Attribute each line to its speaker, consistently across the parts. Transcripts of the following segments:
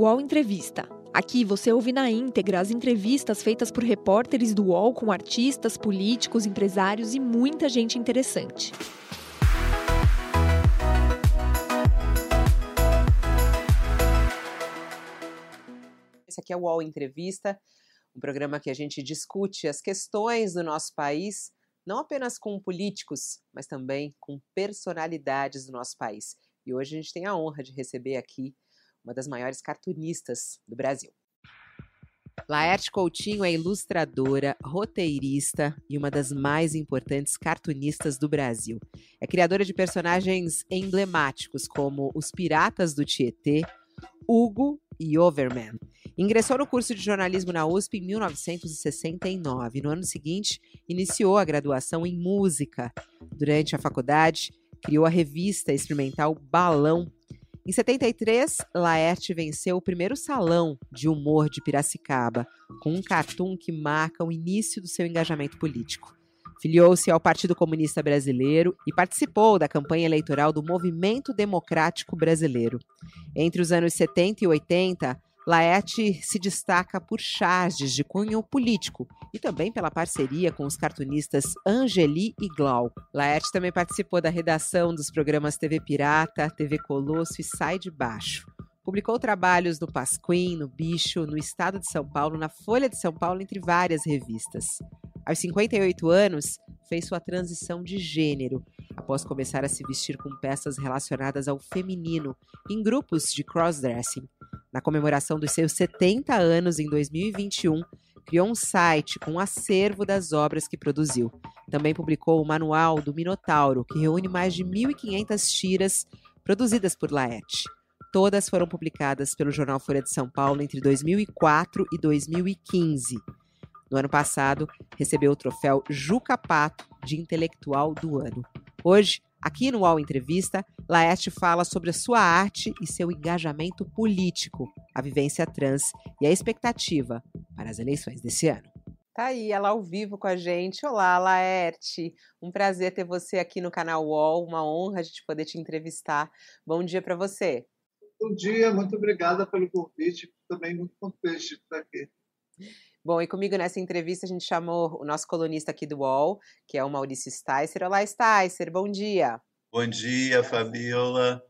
Speaker 1: UOL Entrevista. Aqui você ouve na íntegra as entrevistas feitas por repórteres do UOL com artistas, políticos, empresários e muita gente interessante.
Speaker 2: Esse aqui é o UOL Entrevista, um programa que a gente discute as questões do nosso país, não apenas com políticos, mas também com personalidades do nosso país. E hoje a gente tem a honra de receber aqui uma das maiores cartunistas do Brasil. Laerte Coutinho é ilustradora, roteirista e uma das mais importantes cartunistas do Brasil. É criadora de personagens emblemáticos como os Piratas do Tietê, Hugo e Overman. Ingressou no curso de jornalismo na USP em 1969. No ano seguinte, iniciou a graduação em música. Durante a faculdade, criou a revista experimental Balão. Em 73, Laerte venceu o primeiro salão de humor de Piracicaba, com um cartoon que marca o início do seu engajamento político. Filiou-se ao Partido Comunista Brasileiro e participou da campanha eleitoral do Movimento Democrático Brasileiro. Entre os anos 70 e 80, Laerte se destaca por charges de cunho político e também pela parceria com os cartunistas Angeli e Glauco. Laerte também participou da redação dos programas TV Pirata, TV Colosso e Sai de Baixo. Publicou trabalhos no Pasquim, no Bicho, no Estado de São Paulo, na Folha de São Paulo, entre várias revistas. Aos 58 anos, fez sua transição de gênero, após começar a se vestir com peças relacionadas ao feminino em grupos de crossdressing. Na comemoração dos seus 70 anos em 2021, criou um site com um acervo das obras que produziu. Também publicou o Manual do Minotauro, que reúne mais de 1.500 tiras produzidas por Laerte. Todas foram publicadas pelo jornal Folha de São Paulo entre 2004 e 2015. No ano passado, recebeu o troféu Juca Pato de Intelectual do Ano. Hoje, aqui no UOL Entrevista, Laerte fala sobre a sua arte e seu engajamento político, a vivência trans e a expectativa para as eleições desse ano. Tá aí, ela ao vivo com a gente. Olá, Laerte. Um prazer ter você aqui no canal UOL, uma honra a gente poder te entrevistar. Bom dia para você.
Speaker 3: Bom dia, muito obrigada pelo convite. Também muito contente de estar aqui.
Speaker 2: Bom, e comigo nessa entrevista a gente chamou o nosso colunista aqui do UOL, que é o Maurício Sticer. Olá, Sticer, bom dia.
Speaker 4: Bom dia, Fabiola.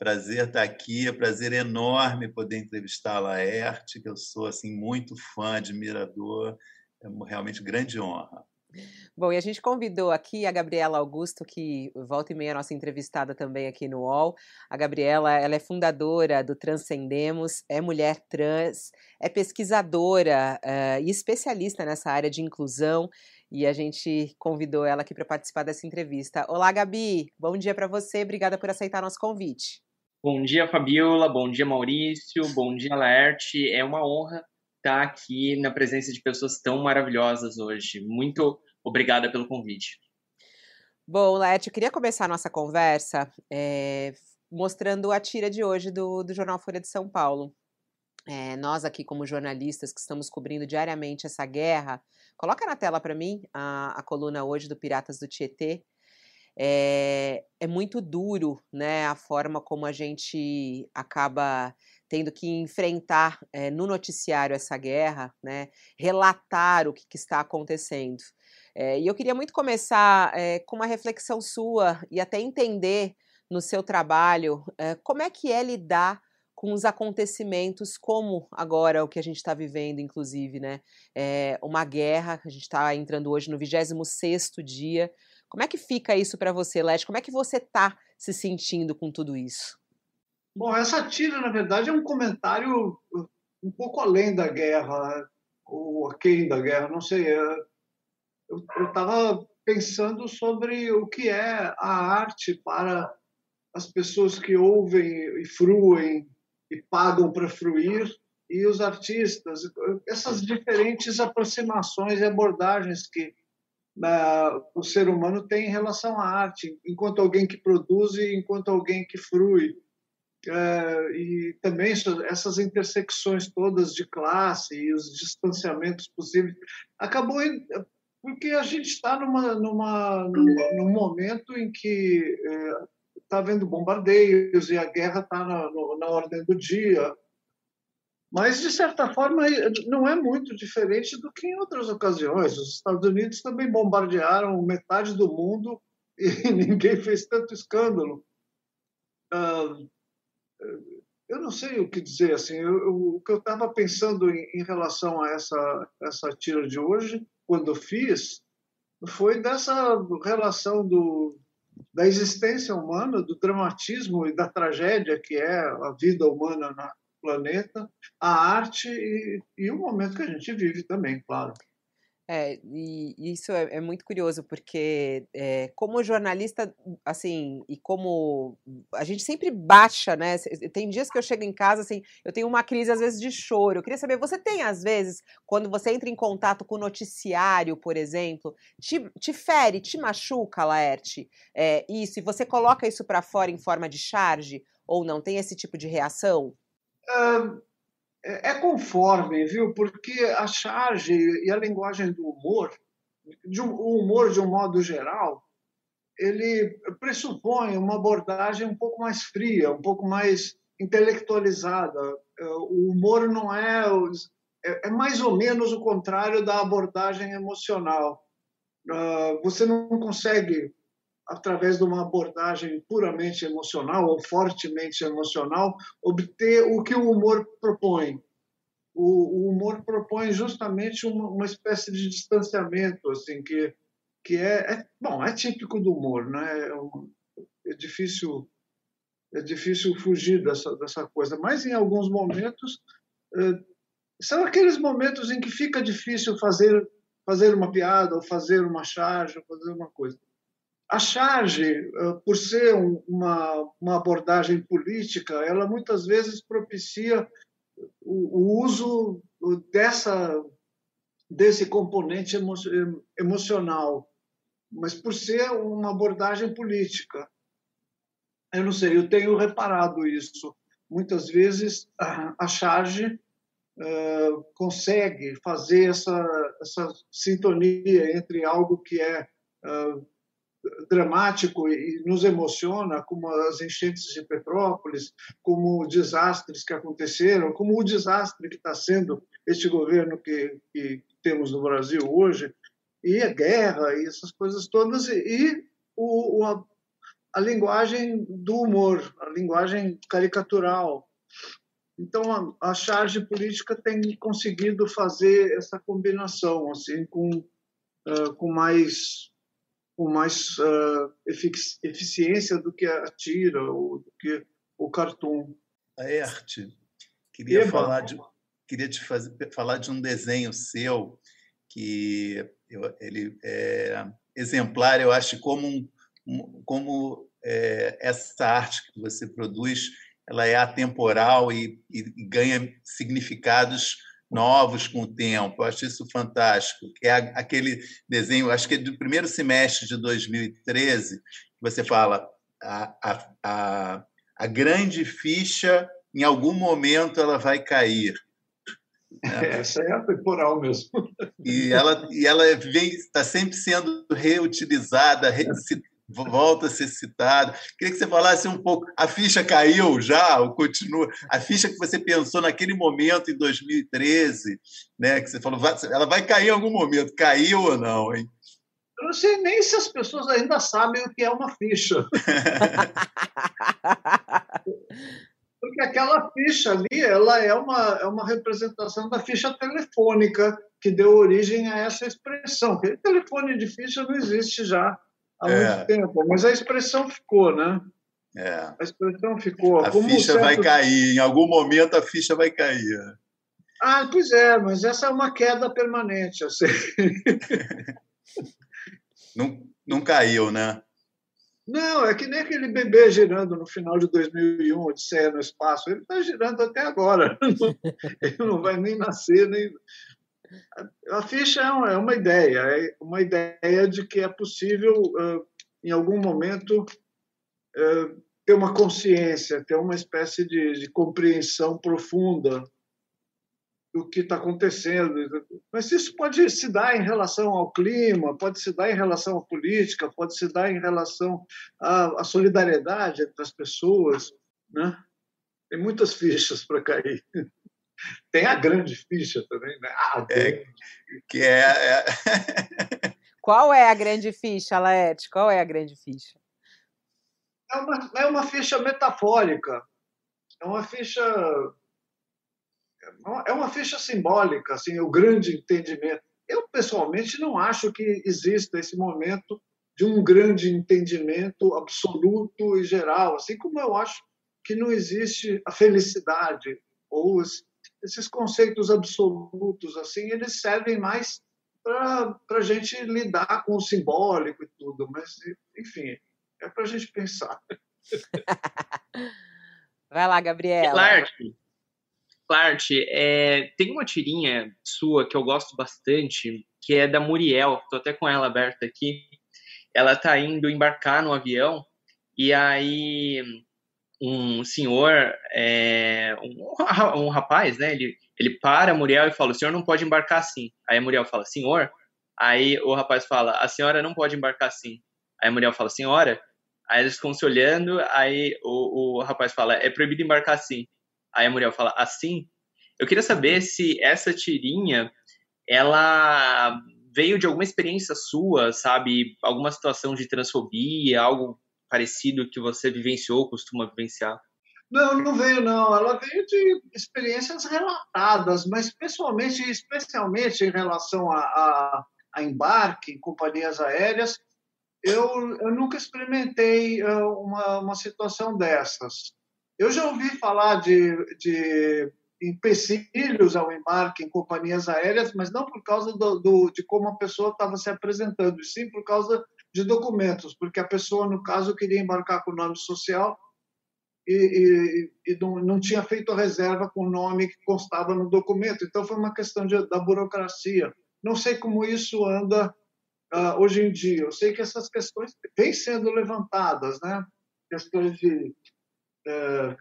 Speaker 4: Prazer estar aqui, é prazer enorme poder entrevistar a Laerte, que eu sou assim muito fã, admirador, é realmente grande honra.
Speaker 2: Bom, e a gente convidou aqui a Gabriela Augusto, que volta e meia nossa entrevistada também aqui no UOL. A Gabriela, ela é fundadora do Transcendemos, é mulher trans, é pesquisadora uh, e especialista nessa área de inclusão. E a gente convidou ela aqui para participar dessa entrevista. Olá, Gabi, bom dia para você, obrigada por aceitar nosso convite.
Speaker 5: Bom dia, Fabiola, bom dia, Maurício, bom dia, Laerte. É uma honra estar aqui na presença de pessoas tão maravilhosas hoje. Muito obrigada pelo convite.
Speaker 2: Bom, Laerte, eu queria começar a nossa conversa é, mostrando a tira de hoje do, do Jornal Folha de São Paulo. É, nós aqui, como jornalistas que estamos cobrindo diariamente essa guerra, coloca na tela para mim a, a coluna hoje do Piratas do Tietê. É, é muito duro, né, a forma como a gente acaba tendo que enfrentar é, no noticiário essa guerra, né, relatar o que, que está acontecendo. É, e eu queria muito começar é, com uma reflexão sua e até entender no seu trabalho como é que é lidar com os acontecimentos como agora o que a gente está vivendo, inclusive, né? Uma guerra, a gente está entrando hoje no 26º dia. Como é que fica isso para você, Leste? Como é que você está se sentindo com tudo isso?
Speaker 3: Bom, essa tira, na verdade, é um comentário um pouco além da guerra, ou aquém da guerra, não sei. Eu estava pensando sobre o que é a arte para as pessoas que ouvem e fruem e pagam para fruir e os artistas, essas diferentes aproximações e abordagens que uh, o ser humano tem em relação à arte, enquanto alguém que produz e enquanto alguém que frui. Uh, e também essas intersecções todas de classe e os distanciamentos possíveis acabou porque a gente está numa, numa, num, momento em que está é, havendo bombardeios e a guerra está na, na, ordem do dia. Mas, de certa forma, não é muito diferente do que em outras ocasiões. Os Estados Unidos também bombardearam metade do mundo e ninguém fez tanto escândalo. Uh, eu não sei o que dizer. Assim, eu, eu, o que eu estava pensando em, em, relação a essa, essa tira de hoje, quando fiz, foi dessa relação do, da existência humana, do dramatismo e da tragédia que é a vida humana no planeta, a arte e, e o momento que a gente vive também, claro.
Speaker 2: É, e isso é, é muito curioso, porque é, como jornalista, assim, e como a gente sempre baixa, né? Tem dias que eu chego em casa, assim, eu tenho uma crise, às vezes, de choro. Eu queria saber, você tem, às vezes, quando você entra em contato com o noticiário, por exemplo, te, te fere, te machuca, Laerte, é, isso, e você coloca isso para fora em forma de charge, ou não? Tem esse tipo de reação?
Speaker 3: Uh é, é conforme, viu? Porque a charge e a linguagem do humor, um, o humor de um modo geral, ele pressupõe uma abordagem um pouco mais fria, um pouco mais intelectualizada. É, o humor não é, é, é mais ou menos o contrário da abordagem emocional. Ah, você não consegue através de uma abordagem puramente emocional ou fortemente emocional, obter o que o humor propõe. O, o humor propõe justamente uma, uma, espécie de distanciamento, assim, que, que é, é bom, é típico do humor, né? É, é difícil é difícil fugir dessa dessa coisa, mas em alguns momentos é, são aqueles momentos em que fica difícil fazer fazer uma piada ou fazer uma charge, ou fazer uma coisa. A charge, eh, por ser uma, uma abordagem política, ela muitas vezes propicia o, o uso dessa desse componente emo, emocional, mas por ser uma abordagem política. Eu não sei, eu tenho reparado isso. Muitas vezes a charge uh, consegue fazer essa, essa sintonia entre algo que é uh, dramático e nos emociona, como as enchentes de Petrópolis, como desastres que aconteceram, como o desastre que está sendo este governo que, que, temos no Brasil hoje, e a guerra e essas coisas todas, e o, a, a linguagem do humor, a linguagem caricatural. Então, a, a charge política tem conseguido fazer essa combinação assim com, uh, com mais com mais uh, eficiência do que a tira ou do que o cartoon.
Speaker 4: A arte. Queria Eba. falar de queria te fazer, falar de um desenho seu que eu, ele é exemplar, eu acho, como um, como é, essa arte que você produz, ela é atemporal e, e ganha significados novos com o tempo. Eu acho isso fantástico. É aquele desenho, acho que é do primeiro semestre de 2013, que você fala a, a, a, a grande ficha, em algum momento ela vai cair.
Speaker 3: Né? Essa é atemporal mesmo.
Speaker 4: E ela, e ela vem, está sempre sendo reutilizada, volta a ser citado. Queria que você falasse um pouco. A ficha caiu já, ou continua? A ficha que você pensou naquele momento, em 2013, né, que você falou, ela vai cair em algum momento. Caiu ou não, hein?
Speaker 3: Eu não sei nem se as pessoas ainda sabem o que é uma ficha. Porque aquela ficha ali, ela é uma, é uma representação da ficha telefônica que deu origem a essa expressão. Porque telefone de ficha não existe já há é. muito tempo, mas a expressão ficou, né?
Speaker 4: É.
Speaker 3: A expressão ficou.
Speaker 4: A ficha certo... vai cair, em algum momento a ficha vai cair.
Speaker 3: Ah, pois é, mas essa é uma queda permanente, eu sei.
Speaker 4: não, não caiu, né?
Speaker 3: Não, é que nem aquele bebê girando no final de 2001, Odisseia no Espaço. Ele está girando até agora. Ele não vai nem nascer, nem, a ficha é, é uma ideia, é uma ideia de que é possível, em algum momento, ter uma consciência, ter uma espécie de, de compreensão profunda do que está acontecendo. Mas isso pode se dar em relação ao clima, pode se dar em relação à política, pode se dar em relação à, à solidariedade entre as pessoas. Né? Tem muitas fichas para cair. Tem a grande ficha também, né? Ah,
Speaker 4: é, que é, é...
Speaker 2: Qual é a grande ficha, Laerte? Qual é a grande ficha?
Speaker 3: É uma, é uma ficha metafórica. É uma ficha é uma ficha simbólica, assim, o grande entendimento. Eu pessoalmente não acho que exista esse momento de um grande entendimento absoluto e geral, assim como eu acho que não existe a felicidade ou esses conceitos absolutos assim, eles servem mais para a gente lidar com o simbólico e tudo, mas enfim, é para a gente pensar.
Speaker 2: Vai lá, Gabriela.
Speaker 5: Clark, Clark é, tem uma tirinha sua que eu gosto bastante, que é da Muriel, estou até com ela aberta aqui. Ela está indo embarcar no avião e aí um senhor, é, um, um, rapaz, né? Ele, ele para Muriel e fala: o senhor não pode embarcar assim. Aí a Muriel fala: senhor. Aí o rapaz fala: a senhora não pode embarcar assim. Aí a Muriel fala: senhora. Aí eles ficam se olhando. Aí o, o rapaz fala: é proibido embarcar assim. Aí a Muriel fala: assim. Eu queria saber se essa tirinha ela veio de alguma experiência sua, sabe? Alguma situação de transfobia, algo parecido que você vivenciou, costuma vivenciar?
Speaker 3: Não, não veio não. Ela veio de experiências relatadas, mas pessoalmente, especialmente em relação a, a, a embarque em companhias aéreas, eu, eu nunca experimentei eh, uma, uma situação dessas. Eu já ouvi falar de, de empecilhos ao embarque em companhias aéreas, mas não por causa do, do, de como a pessoa estava se apresentando, sim por causa de documentos, porque a pessoa, no caso, queria embarcar com o nome social e, e, e não, não, tinha feito a reserva com o nome que constava no documento. Então, foi uma questão de, da burocracia. Não sei como isso anda uh, hoje em dia. Eu sei que essas questões vêm sendo levantadas, né? questões de, uh,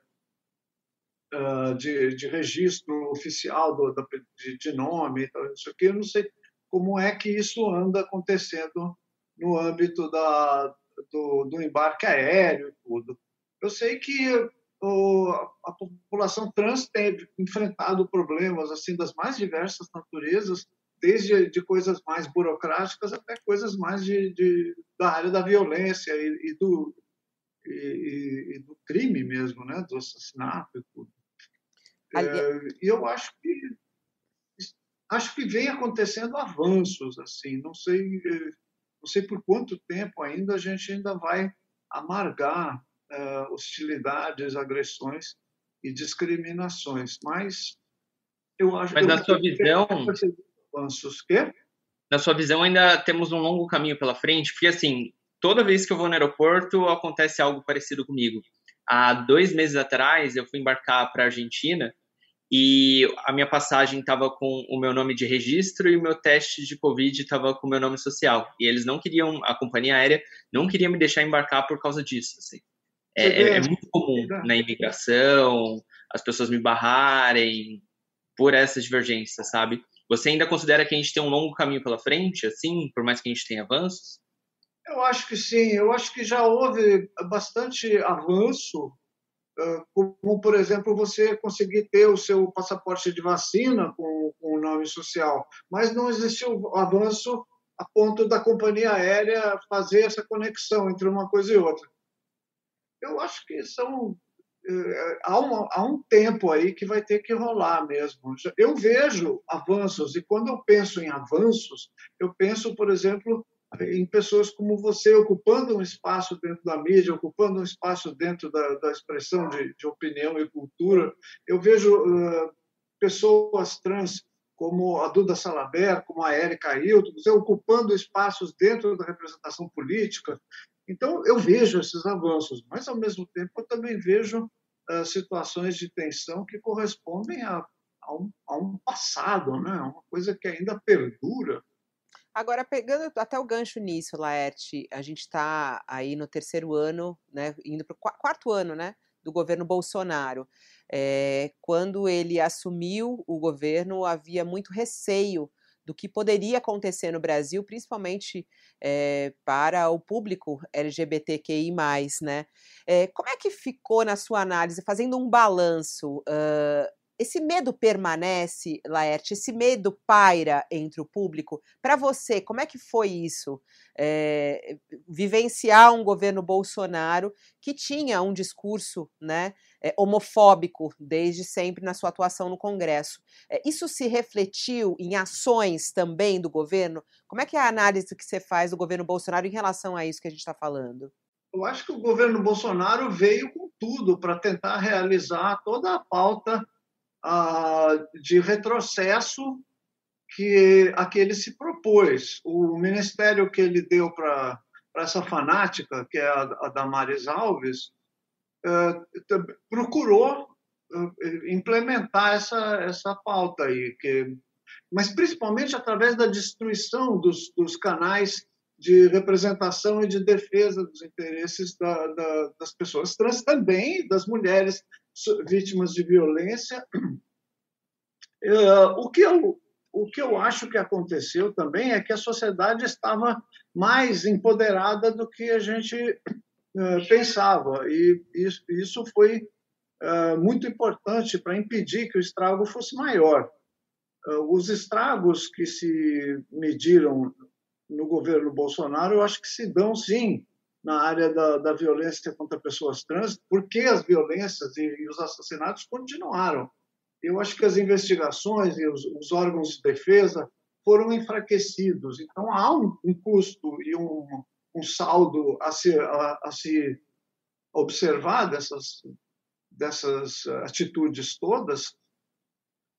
Speaker 3: de, de, registro oficial do, de, de, nome, isso aqui. Eu não sei como é que isso anda acontecendo no âmbito da, do, do embarque aéreo e tudo. Eu sei que o, a população trans tem enfrentado problemas assim das mais diversas naturezas, desde de coisas mais burocráticas até coisas mais de, de da área da violência e, e do e, e, do crime mesmo, né, do assassinato e tudo. É, e eu acho que acho que vem acontecendo avanços assim, não sei não sei por quanto tempo ainda a gente ainda vai amargar uh, hostilidades, agressões e discriminações, mas eu acho.
Speaker 5: Mas na sua visão,
Speaker 3: avanços que?
Speaker 5: Na sua visão ainda temos um longo caminho pela frente, porque assim toda vez que eu vou no aeroporto acontece algo parecido comigo. Há dois meses atrás eu fui embarcar para a Argentina e a minha passagem estava com o meu nome de registro e o meu teste de Covid estava com o meu nome social. E eles não queriam, a companhia aérea não queria me deixar embarcar por causa disso. Assim. É, é, é, muito comum na imigração, as pessoas me barrarem por essas divergências, sabe? Você ainda considera que a gente tem um longo caminho pela frente, assim, por mais que a gente tenha avanços?
Speaker 3: Eu acho que sim. Eu acho que já houve bastante avanço como, por exemplo, você conseguir ter o seu passaporte de vacina com, com o nome social, mas não existiu avanço a ponto da companhia aérea fazer essa conexão entre uma coisa e outra. Eu acho que são há, uma, há um tempo aí que vai ter que rolar mesmo. Eu vejo avanços e quando eu penso em avanços, eu penso, por exemplo, em pessoas como você ocupando um espaço dentro da mídia, ocupando um espaço dentro da, da expressão de, de, opinião e cultura. Eu vejo uh, pessoas trans como a Duda Salaber, como a Érica Ailton, ocupando espaços dentro da representação política. Então, eu vejo esses avanços, mas, ao mesmo tempo, eu também vejo uh, situações de tensão que correspondem a, a, um, a um passado, né? uma coisa que ainda perdura
Speaker 2: Agora, pegando até o gancho nisso, Laerte, a gente está aí no terceiro ano, né, indo para o quarto ano, né, do governo Bolsonaro. É, quando ele assumiu o governo, havia muito receio do que poderia acontecer no Brasil, principalmente é, para o público LGBTQI+, né? É, como é que ficou na sua análise, fazendo um balanço, uh, esse medo permanece, Laerte? Esse medo paira entre o público? Para você, como é que foi isso? É, vivenciar um governo Bolsonaro que tinha um discurso né, é, homofóbico desde sempre na sua atuação no Congresso. É, isso se refletiu em ações também do governo? Como é que é a análise que você faz do governo Bolsonaro em relação a isso que a gente está falando?
Speaker 3: Eu acho que o governo Bolsonaro veio com tudo para tentar realizar toda a pauta de retrocesso que a que ele se propôs. O ministério que ele deu para essa fanática, que é a, a Damares Alves, é, procurou é, implementar essa, essa pauta aí, que, mas principalmente através da destruição dos, dos canais de representação e de defesa dos interesses da, da, das pessoas trans, também das mulheres vítimas de violência. Uh, o, que eu, o que eu acho que aconteceu também é que a sociedade estava mais empoderada do que a gente uh, pensava, e isso, foi uh, muito importante para impedir que o estrago fosse maior. os estragos que se mediram no governo Bolsonaro, eu acho que se dão sim na área da, da violência contra pessoas trans, porque as violências e, e, os assassinatos continuaram. Eu acho que as investigações e os, os órgãos de defesa foram enfraquecidos. Então, há um, um custo e um, um saldo a se, a, a se observar dessas, dessas atitudes todas,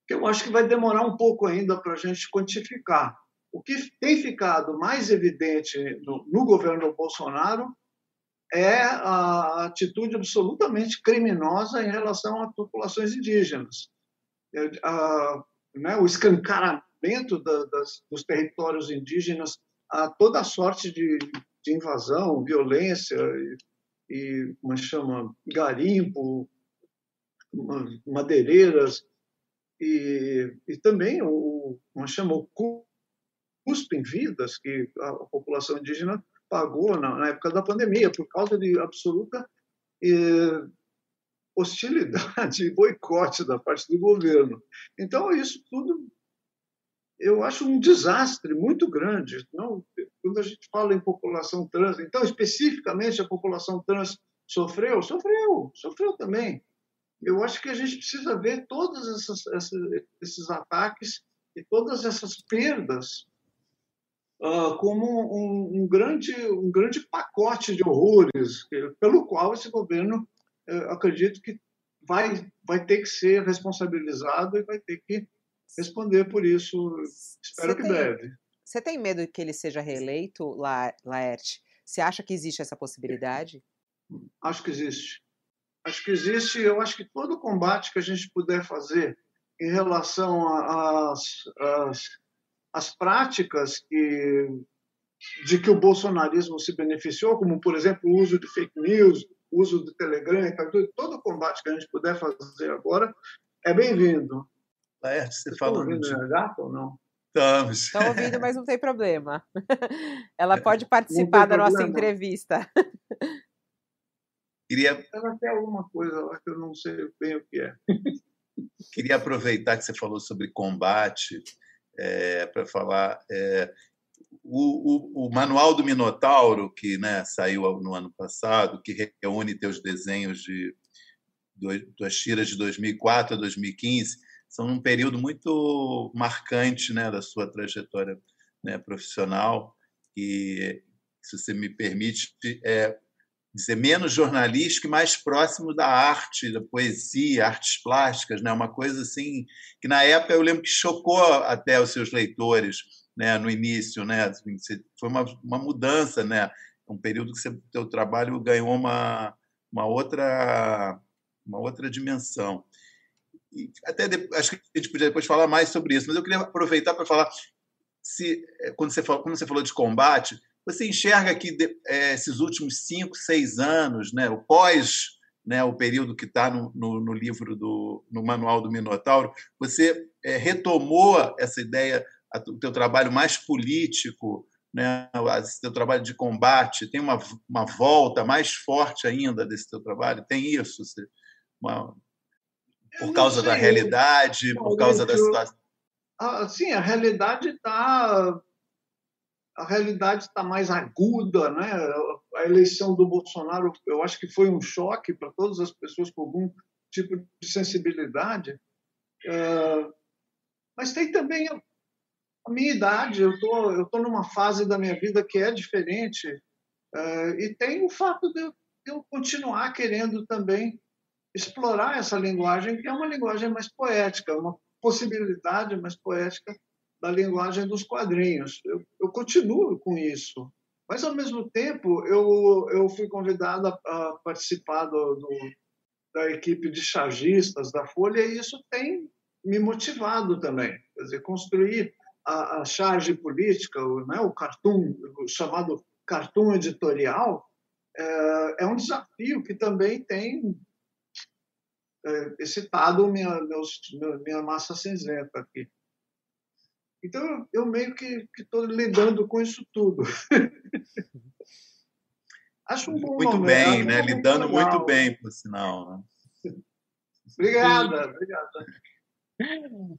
Speaker 3: que eu acho que vai demorar um pouco ainda para a gente quantificar. O que tem ficado mais evidente no, no governo Bolsonaro é a atitude absolutamente criminosa em relação às populações indígenas. É, a, né, o escancaramento da, das, dos territórios indígenas a toda sorte de, de invasão, violência e, e como é chama garimpo, madeireiras e, e também o como chama o custo em vidas que a população indígena pagou na, na época da pandemia, por causa de absoluta eh, hostilidade e boicote da parte do governo. Então, isso tudo eu acho um desastre muito grande. Não, quando a gente fala em população trans, então, especificamente a população trans sofreu? Sofreu, sofreu também. Eu acho que a gente precisa ver todos esses ataques e todas essas perdas uh, como um, um, grande, um grande pacote de horrores, pelo qual esse governo, uh, acredito que vai, vai ter que ser responsabilizado e vai ter que responder por isso, espero Você que tem, breve.
Speaker 2: Você tem medo que ele seja reeleito, La, Laerte? Você acha que existe essa possibilidade?
Speaker 3: Acho que existe. Acho que existe. Eu acho que todo combate que a gente puder fazer em relação às as práticas que, de que o bolsonarismo se beneficiou, como, por exemplo, o uso de fake news, o uso do Telegram, todo o combate que a gente puder fazer agora, é bem-vindo.
Speaker 4: Laerte, você falou.
Speaker 3: ouvindo de... gato ou não?
Speaker 4: Estamos.
Speaker 2: Estão ouvindo, mas não tem problema. Ela pode participar da nossa entrevista.
Speaker 4: Queria.
Speaker 3: Ela tem alguma coisa lá que eu não sei bem o que é.
Speaker 4: Queria aproveitar que você falou sobre combate é, para falar. É, o, o, o, Manual do Minotauro, que né, saiu no ano passado, que reúne teus desenhos de tuas tiras de 2004 a 2015, são um período muito marcante né, da sua trajetória né, profissional e, se você me permite, é, dizer menos jornalístico e mais próximo da arte, da poesia, artes plásticas, né? Uma coisa assim que na época eu lembro que chocou até os seus leitores, né? No início, né? Assim, foi uma, uma mudança, né? Um período que o teu trabalho ganhou uma uma outra uma outra dimensão. E até acho que a gente podia depois falar mais sobre isso, mas eu queria aproveitar para falar se quando você falou, quando você falou de combate, você enxerga que é, esses últimos cinco, seis anos, né, o pós, né, o período que está no, no, no, livro do no manual do Minotauro, você é, retomou essa ideia, o teu trabalho mais político, né, esse teu trabalho de combate, tem uma, uma volta mais forte ainda desse teu trabalho? Tem isso? Uma... Por causa da realidade, por causa da situação?
Speaker 3: Ah, sim, a realidade está a realidade está mais aguda, né? A eleição do Bolsonaro, eu acho que foi um choque para todas as pessoas com algum tipo de sensibilidade. É, mas tem também a, minha idade. Eu tô eu tô numa fase da minha vida que é diferente é, e tem o fato de eu, de eu continuar querendo também explorar essa linguagem que é uma linguagem mais poética, uma possibilidade mais poética da linguagem dos quadrinhos. Eu, eu continuo com isso. Mas, ao mesmo tempo, eu, eu fui convidado a, a participar do, do, da equipe de chargistas da Folha e isso tem me motivado também. Quer dizer, construir a, a charge política, o, né, o cartoon, o chamado cartoon editorial, é, é um desafio que também tem é, excitado minha, meus, minha massa cinzenta aqui. Então, eu meio que estou lidando com isso tudo.
Speaker 4: Acho um bom Muito momento, bem, né? Lidando legal. muito bem, por sinal.
Speaker 3: Né? obrigada, obrigada.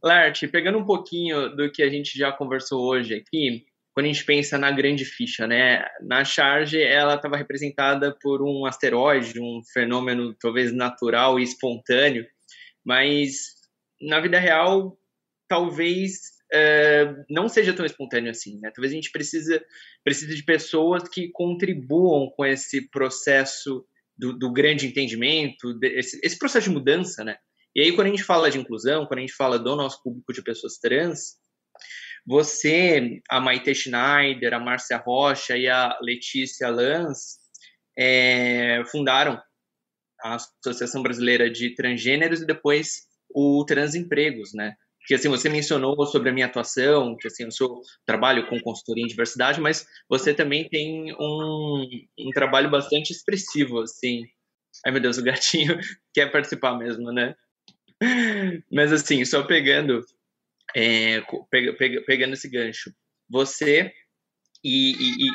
Speaker 5: Lart, pegando um pouquinho do que a gente já conversou hoje aqui, quando a gente pensa na grande ficha, né? Na charge, ela estava representada por um asteroide, um fenômeno talvez natural e espontâneo, mas na vida real, talvez é, não seja tão espontâneo assim, né? Talvez a gente precisa, precisa de pessoas que contribuam com esse processo do, do grande entendimento, esse, esse, processo de mudança, né? E aí, quando a gente fala de inclusão, quando a gente fala do nosso público de pessoas trans, você, a Maite Schneider, a Márcia Rocha e a Letícia Lanz é, fundaram a Associação Brasileira de Transgêneros e depois o Transempregos, né? Que assim você mencionou sobre a minha atuação, que assim eu sou trabalho com consultoria em diversidade, mas você também tem um, um trabalho bastante expressivo, assim. Ai meu Deus, o gatinho quer participar mesmo, né? Mas assim, só pegando, é, pega, pega, pegando esse gancho, você e, e, e,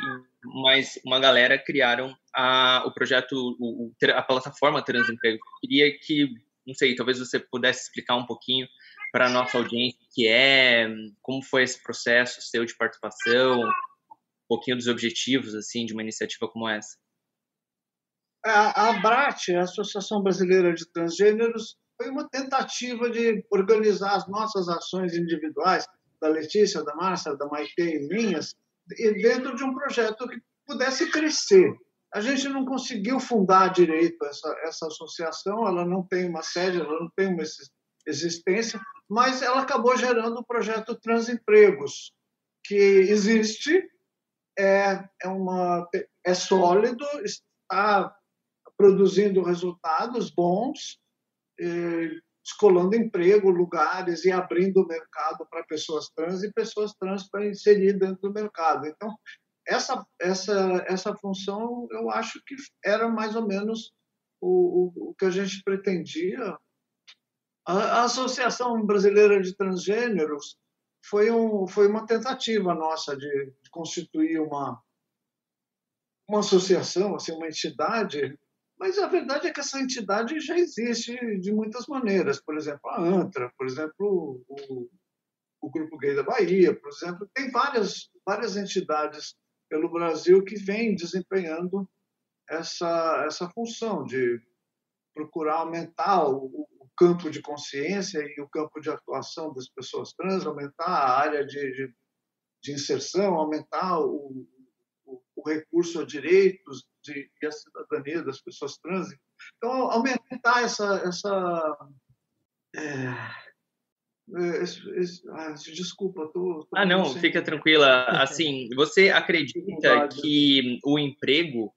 Speaker 5: mais uma galera criaram a, o projeto, o, a plataforma Transemprego. Queria que, não sei, talvez você pudesse explicar um pouquinho para nossa audiência, que é como foi esse processo seu de participação, um pouquinho dos objetivos assim de uma iniciativa como essa.
Speaker 3: A, a BRAT, a Associação Brasileira de Transgêneros, foi uma tentativa de organizar as nossas ações individuais, da Letícia, da Márcia, da Maite e minhas, dentro de um projeto que pudesse crescer. A gente não conseguiu fundar direito essa, essa associação, ela não tem uma sede, ela não tem uma existência, mas ela acabou gerando o projeto Transempregos, que existe, é, é, uma, é sólido, está produzindo resultados bons, descolando emprego, lugares e abrindo o mercado para pessoas trans e pessoas trans para inserir dentro do mercado. Então, essa, essa, essa função eu acho que era mais ou menos o, o, o que a gente pretendia a, Associação Brasileira de Transgêneros foi, um, foi uma tentativa nossa de, de constituir uma, uma associação, assim, uma entidade, mas a verdade é que essa entidade já existe de muitas maneiras. Por exemplo, a ANTRA, por exemplo, o, o Grupo Gay da Bahia, por exemplo, tem várias, várias entidades pelo Brasil que vêm desempenhando essa, essa função de procurar aumentar o, campo de consciência e o campo de atuação das pessoas trans, aumentar a área de, de, de inserção, aumentar o, o, o, recurso a direitos de, e a cidadania das pessoas trans. Então, aumentar essa. essa é... Esse, ah, desculpa, tô, tô
Speaker 5: ah não, fica tranquila. Assim, você acredita que o emprego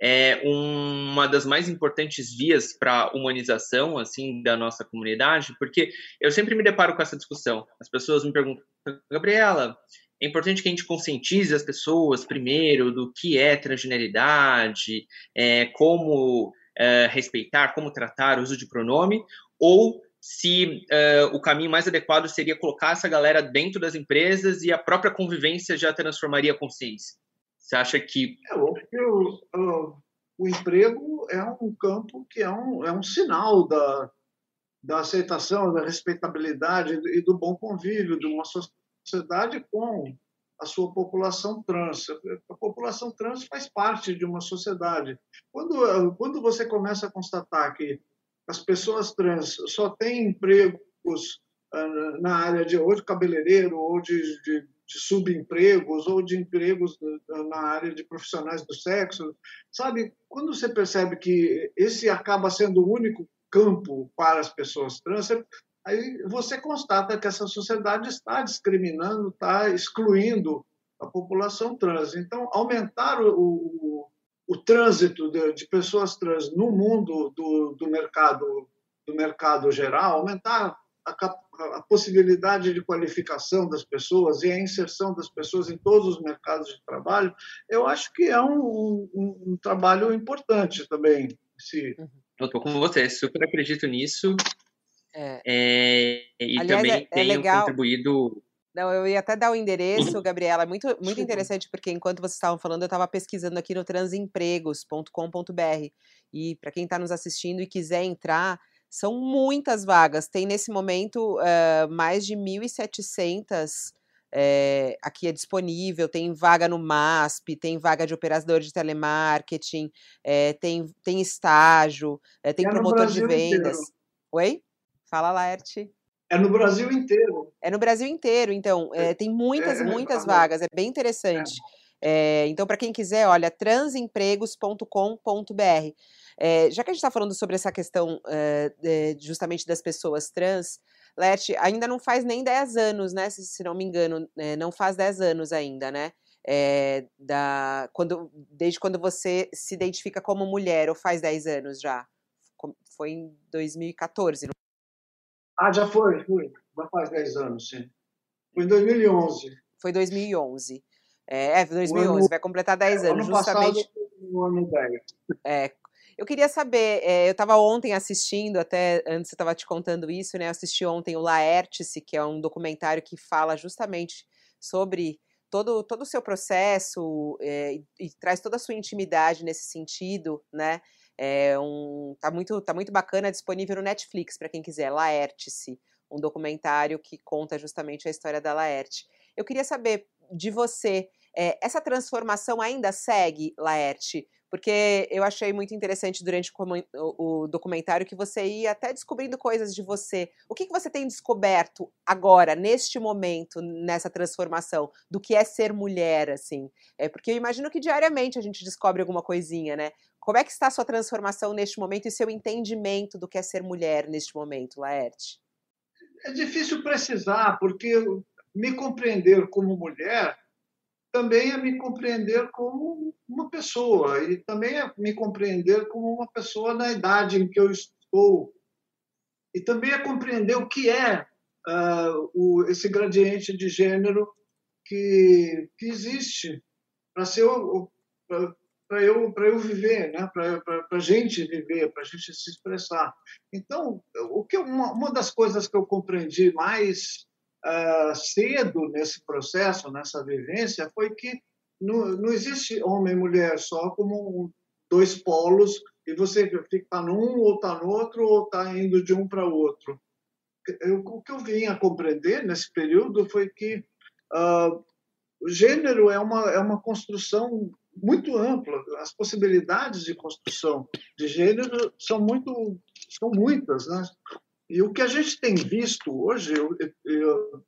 Speaker 5: é uma das mais importantes vias para a humanização assim da nossa comunidade, porque eu sempre me deparo com essa discussão. As pessoas me perguntam, Gabriela, é importante que a gente conscientize as pessoas primeiro do que é transgeneridade, é, como é, respeitar, como tratar o uso de pronome, ou se é, o caminho mais adequado seria colocar essa galera dentro das empresas e a própria convivência já transformaria a consciência. Você acha que.
Speaker 3: É, que o, o, o, emprego é um campo que é um, é um sinal da, da aceitação, da respeitabilidade e do bom convívio de uma sociedade com a sua população trans. A população trans faz parte de uma sociedade. Quando, quando você começa a constatar que as pessoas trans só têm empregos ah, na área de ou de cabeleireiro ou de, de, de subempregos ou de empregos na área de profissionais do sexo, sabe? Quando você percebe que esse acaba sendo o único campo para as pessoas trans, aí você constata que essa sociedade está discriminando, está excluindo a população trans. Então, aumentar o, o, o trânsito de, de, pessoas trans no mundo do, do, mercado do mercado geral, aumentar a, a, possibilidade de qualificação das pessoas e a inserção das pessoas em todos os mercados de trabalho, eu acho que é um, um, um trabalho importante também. Se...
Speaker 5: Uhum. Eu estou com você, super acredito nisso. É. É, e Aliás, também é, é tenho legal. contribuído.
Speaker 2: Não, eu ia até dar o endereço, Gabriela. É muito, muito interessante, porque enquanto vocês estavam falando, eu estava pesquisando aqui no transempregos.com.br. E para quem está nos assistindo e quiser entrar, são muitas vagas. Tem nesse momento uh, mais de 1.700 é, aqui é disponível, tem vaga no MASP, tem vaga de operador de telemarketing, é, tem, tem estágio, é, tem é promotor de vendas. Inteiro. Oi? Fala, Laerte.
Speaker 3: É no Brasil inteiro.
Speaker 2: É no Brasil inteiro, então. É, tem muitas, é, muitas vagas, é bem interessante. É, então, para quem quiser, olha, transempregos.com.br. É, já que a gente está falando sobre essa questão é, justamente das pessoas trans, Leti, ainda não faz nem 10 anos, né? Se, se não me engano, é, não faz 10 anos ainda, né? É, da, quando, desde quando você se identifica como mulher, ou faz 10 anos já? Foi em 2014. Não?
Speaker 3: Ah, já foi, foi. Já faz 10 anos, sim. Foi em 2011.
Speaker 2: Foi 2011. É, é 2011, ano, vai completar 10 anos.
Speaker 3: Ano justamente, passado, no ano 10.
Speaker 2: É, eu queria saber, é, eu estava ontem assistindo, até antes eu estava te contando isso, né? Eu assisti ontem o Laertice, que é um documentário que fala justamente sobre todo, todo o seu processo é, e, e, traz toda a sua intimidade nesse sentido, né? É um, tá, muito, tá muito bacana, disponível no Netflix para quem quiser, Laertice, um documentário que conta justamente a história da Laerte. Eu queria saber de você, é, essa transformação ainda segue, Laerte? Porque eu achei muito interessante durante o, documentário que você ia até descobrindo coisas de você. O que, que você tem descoberto agora, neste momento, nessa transformação, do que é ser mulher, assim? É porque eu imagino que diariamente a gente descobre alguma coisinha, né? Como é que está a sua transformação neste momento e seu entendimento do que é ser mulher neste momento, Laerte?
Speaker 3: É difícil precisar, porque me compreender como mulher também é me compreender como uma pessoa e também é me compreender como uma pessoa na idade em que eu estou. E também é compreender o que é uh, o, esse gradiente de gênero que, que existe para ser para eu para eu viver né? Para a gente viver para a gente se expressar. Então o que uma, uma das coisas que eu compreendi mais uh, cedo nesse processo, nessa vivência, foi que não, não existe homem e mulher só como dois polos e você fica num ou está no outro ou está indo de um para o outro. Eu, o que eu vim a compreender nesse período foi que uh, o gênero é uma, é uma construção muito ampla. As possibilidades de construção de gênero são muito são muitas, né? E o que a gente tem visto hoje, eu, eu,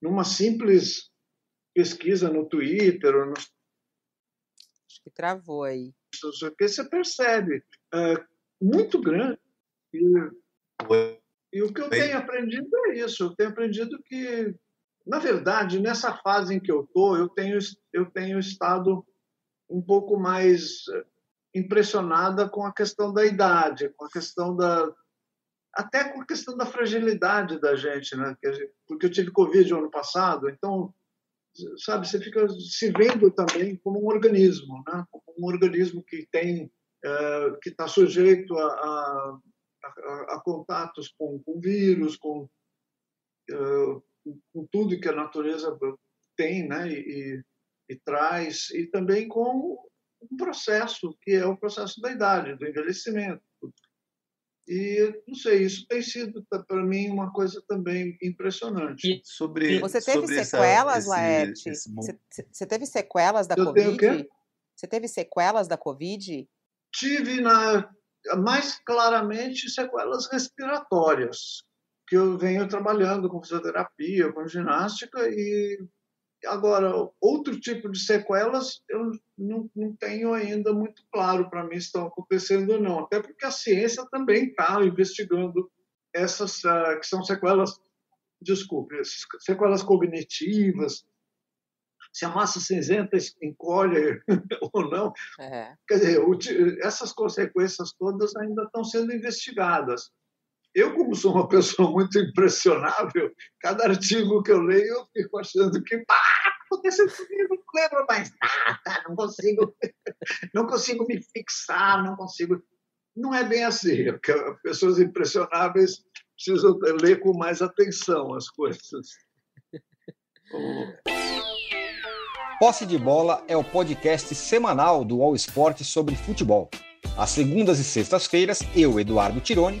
Speaker 3: numa simples pesquisa no Twitter, ou no...
Speaker 2: acho que travou aí.
Speaker 3: Você percebe é, muito grande. E, e o que eu tenho aprendido é isso. Eu tenho aprendido que, na verdade, nessa fase em que eu estou, eu tenho eu tenho estado um pouco mais impressionada com a questão da idade, com a questão da, até com a questão da fragilidade da gente, né? Porque eu tive Covid no ano passado, então, sabe, você fica se vendo também como um organismo, né? Como um organismo que tem, é, que está sujeito a, a, a, a, contatos com, com vírus, com, é, com tudo que a natureza tem, né? E, e, e traz, e também com um processo que é o processo da idade, do envelhecimento E, não sei, isso tem sido, para mim, uma coisa também impressionante.
Speaker 2: E sobre, você teve sobre sequelas, essa, Laerte? Esse, esse... Você, teve sequelas da Eu Covid? Você teve sequelas da Covid?
Speaker 3: Tive, na, mais claramente, sequelas respiratórias, que eu venho trabalhando com fisioterapia, com ginástica, e agora, outro tipo de sequelas eu não, não tenho ainda muito claro para mim se estão acontecendo ou não, até porque a ciência também está investigando essas uh, que são sequelas, desculpe, sequelas cognitivas, se a massa cinzenta encolhe ou não. É. Quer dizer, essas consequências todas ainda estão sendo investigadas. Eu, como sou uma pessoa muito impressionável, cada artigo que eu leio, eu fico achando que pá, aconteceu comigo, não lembro mais nada, não consigo, não consigo me fixar, não consigo. Não é bem assim, pessoas impressionáveis precisam ler com mais atenção as coisas.
Speaker 6: Posse de Bola é o podcast semanal do All Sport sobre futebol. Às segundas e sextas-feiras, eu, Eduardo Tironi,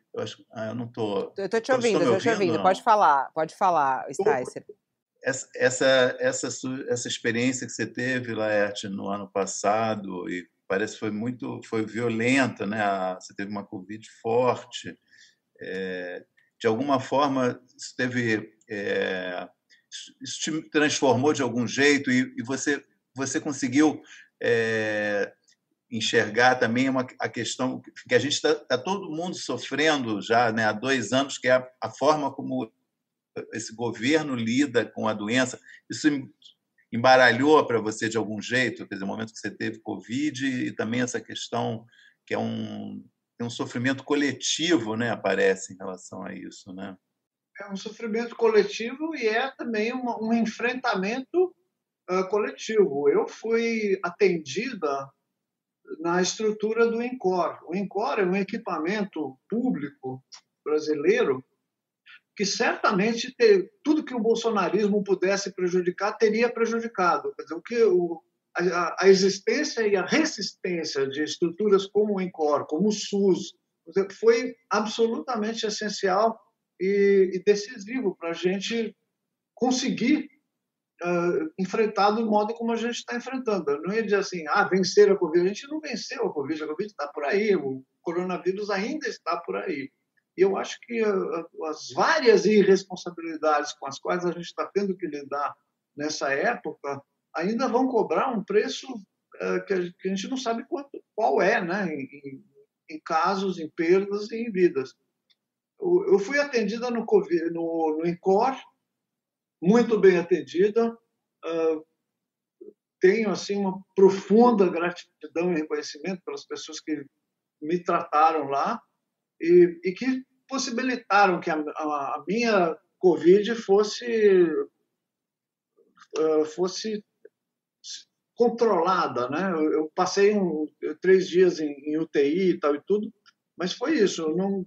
Speaker 4: Eu acho. Ah, eu não estou.
Speaker 2: Eu estou te ouvindo, estou te ouvindo. Pode falar, pode falar, Sticer.
Speaker 4: Essa, essa, essa, essa experiência que você teve, Laerte, no ano passado, e parece que foi muito foi violenta, né? Você teve uma Covid forte. É, de alguma forma, isso teve. É, isso te transformou de algum jeito e, e você, você conseguiu é, enxergar também uma, a questão que a gente está tá todo mundo sofrendo já né, há dois anos, que é a, a, forma como esse governo lida com a doença. Isso embaralhou para você de algum jeito, quer dizer, o momento que você teve Covid e também essa questão que é um, um sofrimento coletivo, né, aparece em relação a isso, né?
Speaker 3: É um sofrimento coletivo e é também um, um enfrentamento uh, coletivo. Eu fui atendida na estrutura do INCOR. O INCOR é um equipamento público brasileiro que certamente ter, tudo que o bolsonarismo pudesse prejudicar teria prejudicado. Quer dizer, o que o, a, a, existência e a resistência de estruturas como o INCOR, como o SUS, foi absolutamente essencial e, e decisivo para a gente conseguir uh, enfrentar do modo como a gente está enfrentando. Não ia dizer assim, ah, vencer a Covid. A gente não venceu a Covid, a Covid está por aí, o coronavírus ainda está por aí. E eu acho que uh, as várias irresponsabilidades com as quais a gente está tendo que lidar nessa época ainda vão cobrar um preço uh, que, a, que, a, gente não sabe quanto, qual é, né? Em, em, casos, em perdas e em vidas. Eu fui atendida no, COVID, no, no INCOR, muito bem atendida. Uh, tenho assim uma profunda gratidão e reconhecimento pelas pessoas que me trataram lá e, e que possibilitaram que a, a, minha Covid fosse uh, fosse controlada, né? Eu, passei um, três dias em, em, UTI e tal e tudo, mas foi isso. Eu não,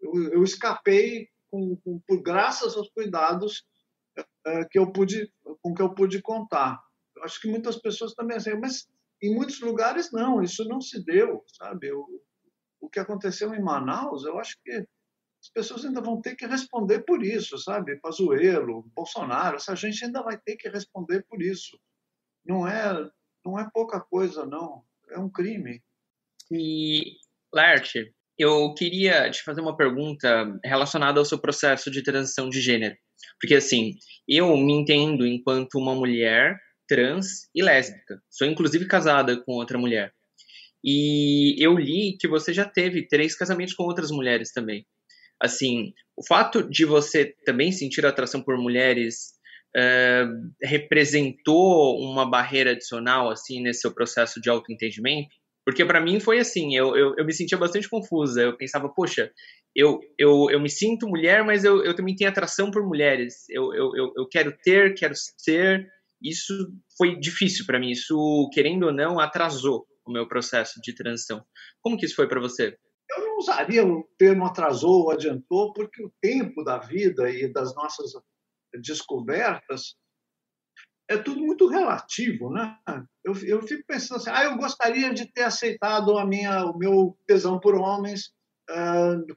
Speaker 3: eu, eu escapei com, com, por graças aos cuidados que eu pude, com que eu pude contar. Eu acho que muitas pessoas também assim, mas em muitos lugares não, isso não se deu, sabe? O, o que aconteceu em Manaus, eu acho que as pessoas ainda vão ter que responder por isso, sabe? Pazuello, Bolsonaro, essa gente ainda vai ter que responder por isso. Não é, não é pouca coisa, não. É um crime.
Speaker 5: E, Lerte, eu queria te fazer uma pergunta relacionada ao seu processo de transição de gênero. Porque, assim, eu me entendo enquanto uma mulher trans e lésbica. Sou, inclusive, casada com outra mulher. E eu li que você já teve três casamentos com outras mulheres também. Assim, o fato de você também sentir atração por mulheres uh, representou uma barreira adicional, assim, nesse seu processo de autoentendimento? Porque para mim foi assim, eu, eu, eu, me sentia bastante confusa. Eu pensava, poxa, eu, eu, eu me sinto mulher, mas eu, eu também tenho atração por mulheres. Eu, eu, eu, quero ter, quero ser. Isso foi difícil para mim. Isso, querendo ou não, atrasou o meu processo de transição. Como que isso foi para você?
Speaker 3: Eu não usaria o termo atrasou ou adiantou, porque o tempo da vida e das nossas descobertas é tudo muito relativo, né? Eu, eu fico pensando assim, ah, eu gostaria de ter aceitado a minha, o meu tesão por homens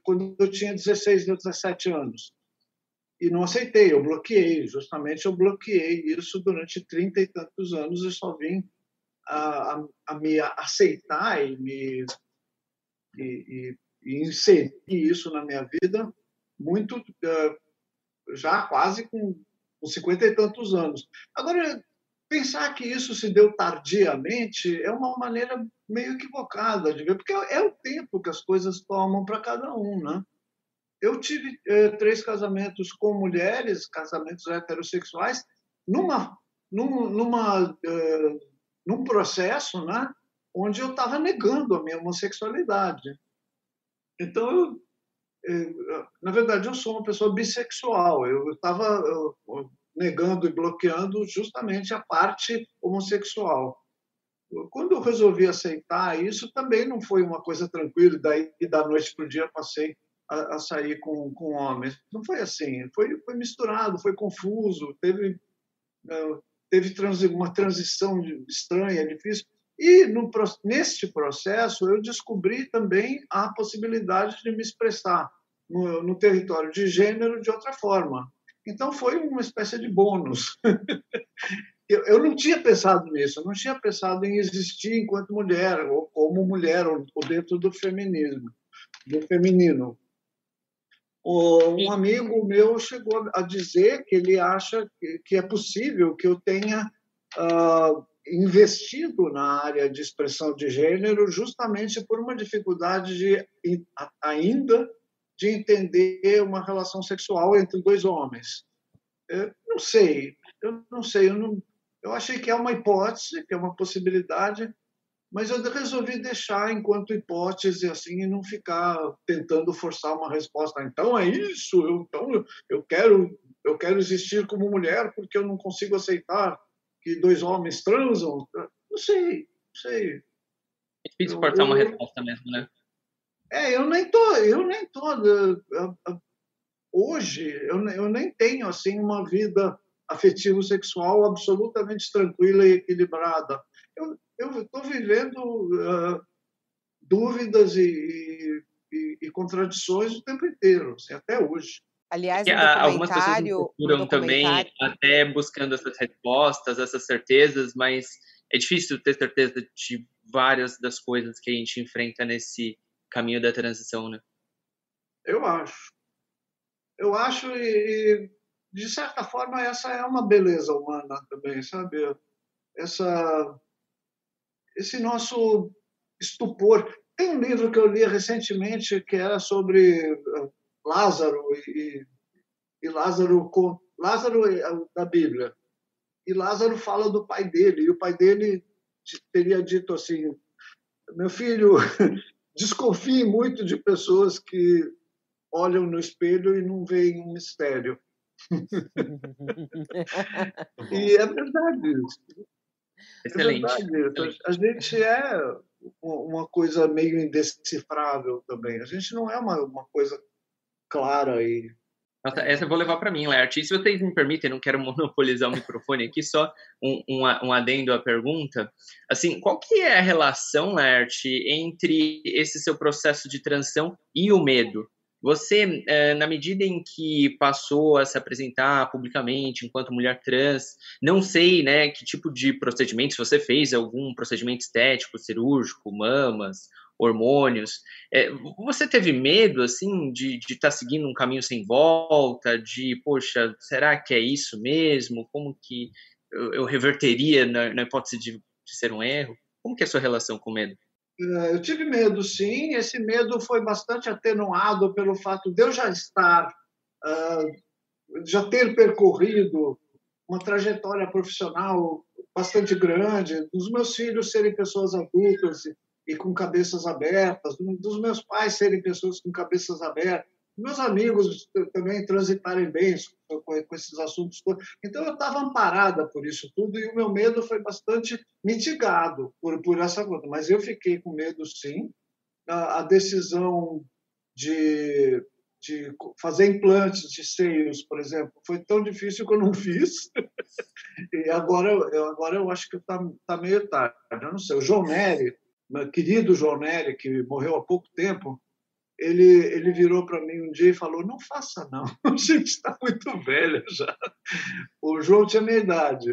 Speaker 3: quando eu tinha 16, 17 anos. E não aceitei, eu bloqueei, justamente eu bloqueei isso durante 30 e tantos anos e só vim a, a, a me aceitar e me e, e, e, inserir isso na minha vida muito uh, já quase com, com 50 e tantos anos. Agora, pensar que isso se deu tardiamente é uma maneira meio equivocada de ver, porque é o tempo que as coisas tomam para cada um, né? Eu tive eh, três casamentos com mulheres, casamentos heterossexuais, numa, num, numa, eh, num processo, né, onde eu estava negando a minha homossexualidade. Então, eu, eu, na verdade, eu sou uma pessoa bissexual. Eu estava negando e bloqueando justamente a parte homossexual. Quando eu resolvi aceitar isso, também não foi uma coisa tranquila, daí da noite para o dia passei a, a, sair com, com homens. Não foi assim, foi, foi misturado, foi confuso, teve, é, teve uma transição estranha, difícil. E no, neste processo eu descobri também a possibilidade de me expressar no, no território de gênero de outra forma. Então foi uma espécie de bônus. eu, eu não tinha pensado nisso, eu não tinha pensado em existir enquanto mulher, ou como mulher, ou, ou dentro do feminismo, do feminino. Um amigo meu chegou a dizer que ele acha que é possível que eu tenha uh, investido na área de expressão de gênero justamente por uma dificuldade de ainda de entender uma relação sexual entre dois homens. Eu não sei, eu não sei, eu não, eu achei que é uma hipótese, que é uma possibilidade, mas eu resolvi deixar enquanto hipótese assim e não ficar tentando forçar uma resposta. Então é isso, eu, então eu quero eu quero existir como mulher porque eu não consigo aceitar que dois homens transam. Não sei, não sei.
Speaker 5: É difícil eu, cortar uma resposta mesmo, né?
Speaker 3: É, eu nem tô, eu nem tô. Hoje eu, eu nem tenho assim uma vida afetivo-sexual absolutamente tranquila e equilibrada. Eu estou vivendo uh, dúvidas e, e, e, contradições o tempo inteiro, assim, até hoje.
Speaker 2: Aliás, no algumas pessoas
Speaker 5: procuram também, até buscando essas respostas, essas certezas, mas é difícil ter certeza de várias das coisas que a gente enfrenta nesse caminho da transição, né?
Speaker 3: Eu acho. Eu acho e, de certa forma, essa é uma beleza humana também, sabe? Essa, esse nosso estupor. Tem um livro que eu li recentemente que era sobre uh, Lázaro e, e Lázaro, Lázaro é da Bíblia. E Lázaro fala do pai dele, e o pai dele teria dito assim: meu filho, desconfie muito de pessoas que olham no espelho e não veem um mistério. e é verdade isso.
Speaker 5: Excelente. É
Speaker 3: verdade. A gente é uma coisa meio indecifrável também. A gente não é uma, uma coisa clara e
Speaker 5: nossa, essa eu vou levar para mim, Laerte. E se vocês me permitem, não quero monopolizar o microfone aqui, só um, um, um, adendo à pergunta. Assim, qual que é a relação, Laerte, entre esse seu processo de transição e o medo? Você, é, na medida em que passou a se apresentar publicamente enquanto mulher trans, não sei, né, que tipo de procedimento, se você fez algum procedimento estético, cirúrgico, mamas, hormônios, é, você teve medo, assim, de estar tá seguindo um caminho sem volta, de, poxa, será que é isso mesmo? Como que eu, reverteria na, na hipótese de, de ser um erro? Como que é a sua relação com medo?
Speaker 3: É, eu tive medo, sim. Esse medo foi bastante atenuado pelo fato de eu já estar, uh, já ter percorrido uma trajetória profissional bastante grande, dos meus filhos serem pessoas adultas e com cabeças abertas, dos meus pais serem pessoas com cabeças abertas, meus amigos também transitarem bem com esses assuntos. Então, eu estava amparada por isso tudo e o meu medo foi bastante mitigado por, por essa coisa. Mas eu fiquei com medo, sim. A, a decisão de, de fazer implantes de seios, por exemplo, foi tão difícil que eu não fiz. e agora, eu, agora eu acho que está tá meio tarde. Eu não sei. O João Nery, meu querido João Nery, que morreu há pouco tempo, ele, ele virou para mim um dia e falou: Não faça, não, a gente está muito velha já. O João tinha minha idade.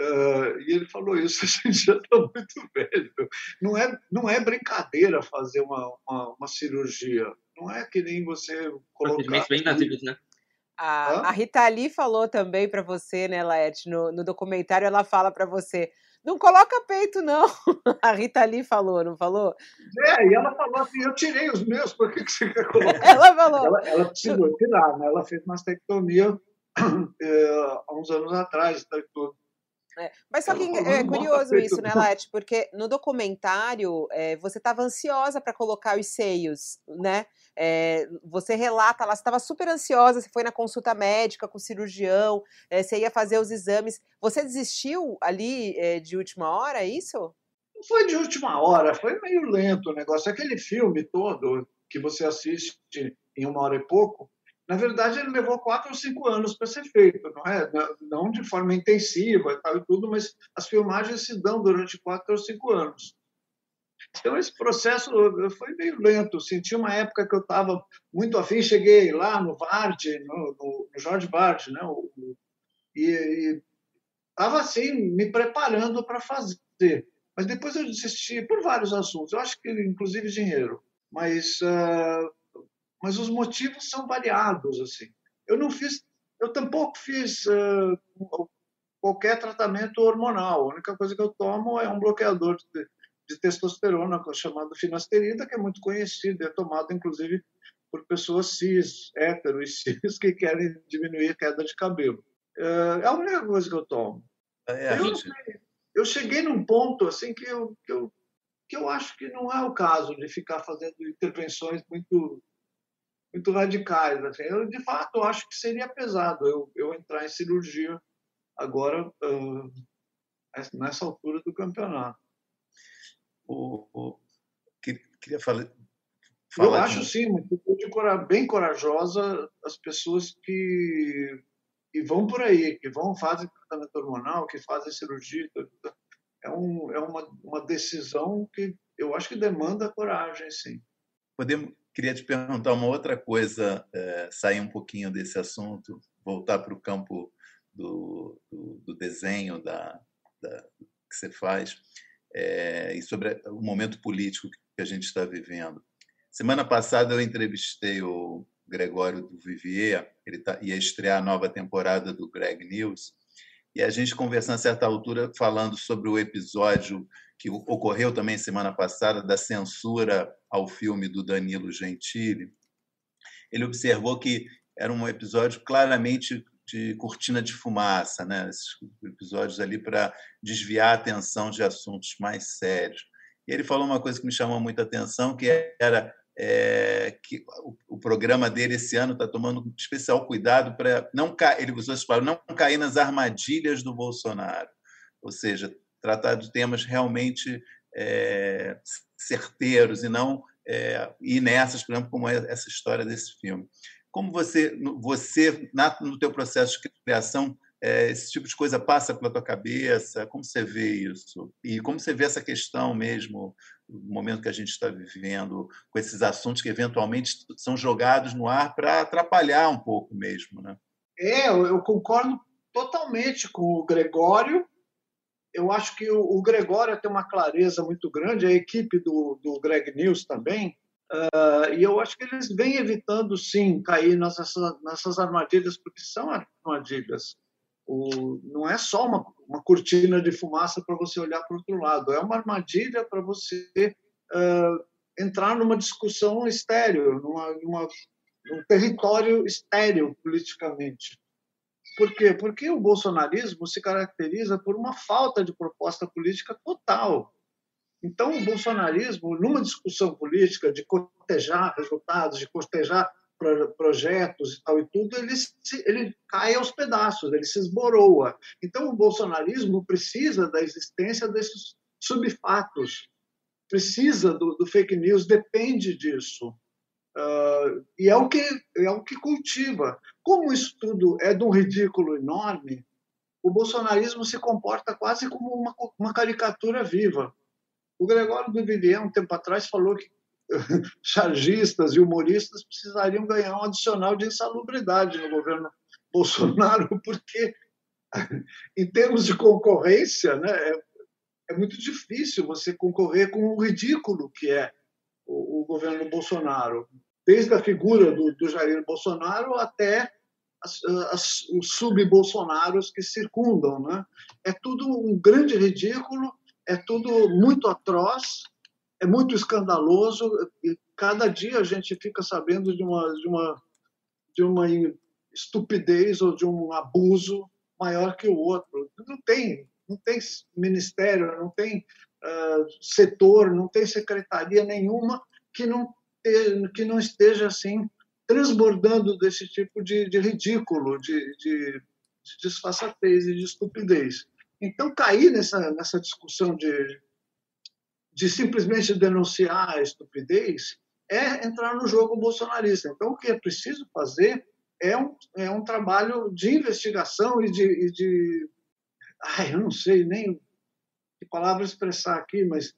Speaker 3: Uh, e ele falou isso, a gente já está muito velho. Não é, não é brincadeira fazer uma, uma, uma cirurgia. Não é que nem você colocar.
Speaker 5: bem nativos, né?
Speaker 2: A, a, Rita Lee falou também para você, né, Laete, no, no documentário, ela fala para você: não coloca peito, não. A Rita Lee falou, não falou?
Speaker 3: É, e ela falou assim: eu tirei os meus, por que, que você quer colocar?
Speaker 2: Ela falou.
Speaker 3: Ela, ela precisou tirar, né? Ela fez mastectomia é, há uns anos atrás, tá, tudo.
Speaker 2: É, mas só que é curioso isso, né, Lete? Porque no documentário é, você estava ansiosa para colocar os seios, né? É, você relata lá, você estava super ansiosa, você foi na consulta médica com o cirurgião, é, você ia fazer os exames. Você desistiu ali de última hora, é isso?
Speaker 3: Não foi de última hora, foi meio lento o negócio. Aquele filme todo que você assiste em uma hora e pouco, na verdade, ele levou quatro ou cinco anos para ser feito, não é? Não de forma intensiva e tal e tudo, mas as filmagens se dão durante quatro ou cinco anos. Então, esse processo foi meio lento. Senti uma época que eu estava muito afim, cheguei lá no Vard, no, no, no Jorge Vard, né? e estava assim, me preparando para fazer. Mas depois eu desisti por vários assuntos. Eu acho que, inclusive, dinheiro. Mas, uh, mas os motivos são variados. assim. Eu não fiz, eu tampouco fiz uh, qualquer tratamento hormonal. A única coisa que eu tomo é um bloqueador de, de testosterona chamado finasterida, que é muito conhecido, é tomado inclusive por pessoas cis, hétero e cis, que querem diminuir a queda de cabelo. É a única coisa que eu tomo.
Speaker 4: É,
Speaker 3: eu, eu, cheguei num ponto assim que eu, que eu, que eu acho que não é o caso de ficar fazendo intervenções muito muito radicais. Assim. Eu, de fato, acho que seria pesado eu, eu entrar em cirurgia agora, uh, nessa altura do campeonato
Speaker 4: o, o queria falar.
Speaker 3: falar Eu acho de... sim, uma atitude bem corajosa as pessoas que, que vão por aí, que vão fazem tratamento hormonal, que fazem cirurgia. É, um, é uma, uma decisão que eu acho que demanda coragem, sim.
Speaker 4: Podemos, queria te perguntar uma outra coisa, é, sair um pouquinho desse assunto, voltar para o campo do, do, do desenho da, da, que você faz é, e sobre o momento político que a gente está vivendo. Semana passada eu entrevistei o Gregório do Vivier, ele tá, ia estrear a nova temporada do Greg News, e a gente conversando a certa altura falando sobre o episódio que ocorreu também semana passada da censura ao filme do Danilo Gentili. Ele observou que era um episódio claramente de cortina de fumaça, né? Esses episódios ali para desviar a atenção de assuntos mais sérios. E ele falou uma coisa que me chamou muita atenção, que era é, que o, programa dele esse ano está tomando especial cuidado para não cair, ele usou esse não cair nas armadilhas do Bolsonaro, ou seja, tratar de temas realmente é, certeiros e não é, ir nessas, por exemplo, como é essa história desse filme. Como você, você no teu processo de criação, é, esse tipo de coisa passa pela tua cabeça? Como você vê isso? E como você vê essa questão mesmo, no momento que a gente está vivendo, com esses assuntos que eventualmente são jogados no ar para atrapalhar um pouco mesmo, né?
Speaker 3: É, eu concordo totalmente com o Gregório. Eu acho que o Gregório tem uma clareza muito grande, a equipe do, do Greg News também, Uh, e eu acho que eles vêm evitando, sim, cair nessas, nessas armadilhas, porque são armadilhas. O, não é só uma, uma cortina de fumaça para você olhar para o outro lado, é uma armadilha para você uh, entrar numa discussão estéreo, numa, numa, num território estéreo politicamente. Por quê? Porque o bolsonarismo se caracteriza por uma falta de proposta política total Então, o bolsonarismo, numa discussão política de cotejar resultados, de cotejar projetos e tal e tudo, ele, se, ele cai aos pedaços, ele se esboroa. Então, o bolsonarismo precisa da existência desses subfatos, precisa do, do fake news, depende disso. Uh, e é o, que, é o que cultiva. Como isso tudo é de um ridículo enorme, o bolsonarismo se comporta quase como uma, uma caricatura viva. O Gregório do Vivier, um tempo atrás, falou que chargistas e humoristas precisariam ganhar um adicional de insalubridade no governo Bolsonaro, porque, em termos de concorrência, né, é, é muito difícil você concorrer com o ridículo que é o, o governo Bolsonaro, desde a figura do, do Jair Bolsonaro até as, as, os sub-bolsonaros que circundam. Né? É tudo um grande ridículo, é tudo muito atroz, é muito escandaloso e cada dia a gente fica sabendo de uma de uma de uma estupidez ou de um abuso maior que o outro. Não tem, não tem ministério, não tem uh, setor, não tem secretaria nenhuma que não que não esteja assim transbordando desse tipo de, de ridículo, de, de, de disfarçatez e de estupidez. Então, cair nessa, nessa discussão de, de simplesmente denunciar a estupidez é entrar no jogo bolsonarista. Então, o que é preciso fazer é um, é um trabalho de investigação e de, e de. Ai, eu não sei nem que palavra expressar aqui, mas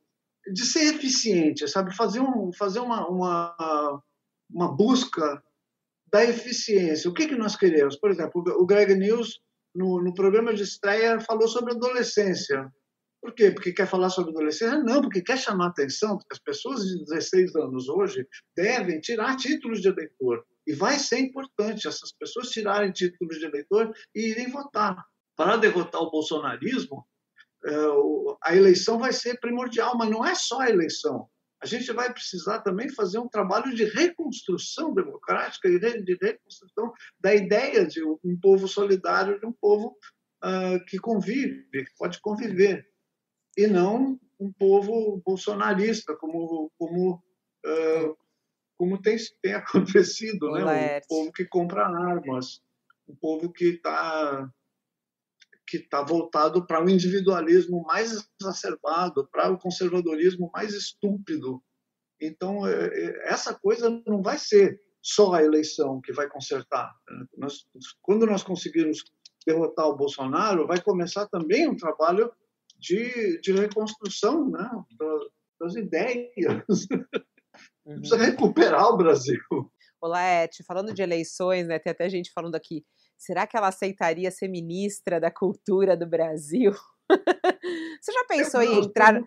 Speaker 3: de ser eficiente, sabe? Fazer, um, fazer uma, uma, uma busca da eficiência. O que, que nós queremos? Por exemplo, o Greg News, no, no programa de estreia, falou sobre adolescência. Por quê? Porque quer falar sobre adolescência? Não, porque quer chamar atenção, as pessoas de 16 anos hoje devem tirar títulos de eleitor. E vai ser importante essas pessoas tirarem títulos de eleitor e irem votar. Para derrotar o bolsonarismo, a eleição vai ser primordial, mas não é só a eleição. A gente vai precisar também fazer um trabalho de reconstrução democrática e de reconstrução da ideia de um povo solidário, de um povo uh, que convive, que pode conviver e não um povo bolsonarista, como, como, uh, como tem, tem acontecido, né? um povo que compra armas, um povo que está que está voltado para o individualismo mais exacerbado, para o conservadorismo mais estúpido. Então, é, é, essa coisa não vai ser só a eleição que vai consertar. Nós, quando nós conseguirmos derrotar o Bolsonaro, vai começar também um trabalho de, de reconstrução né, das ideias. Uhum. Precisa recuperar o Brasil.
Speaker 2: Olá, Eti, falando de eleições, né, tem até gente falando aqui, será que ela aceitaria ser ministra da cultura do Brasil? Você já pensou eu, em entrar...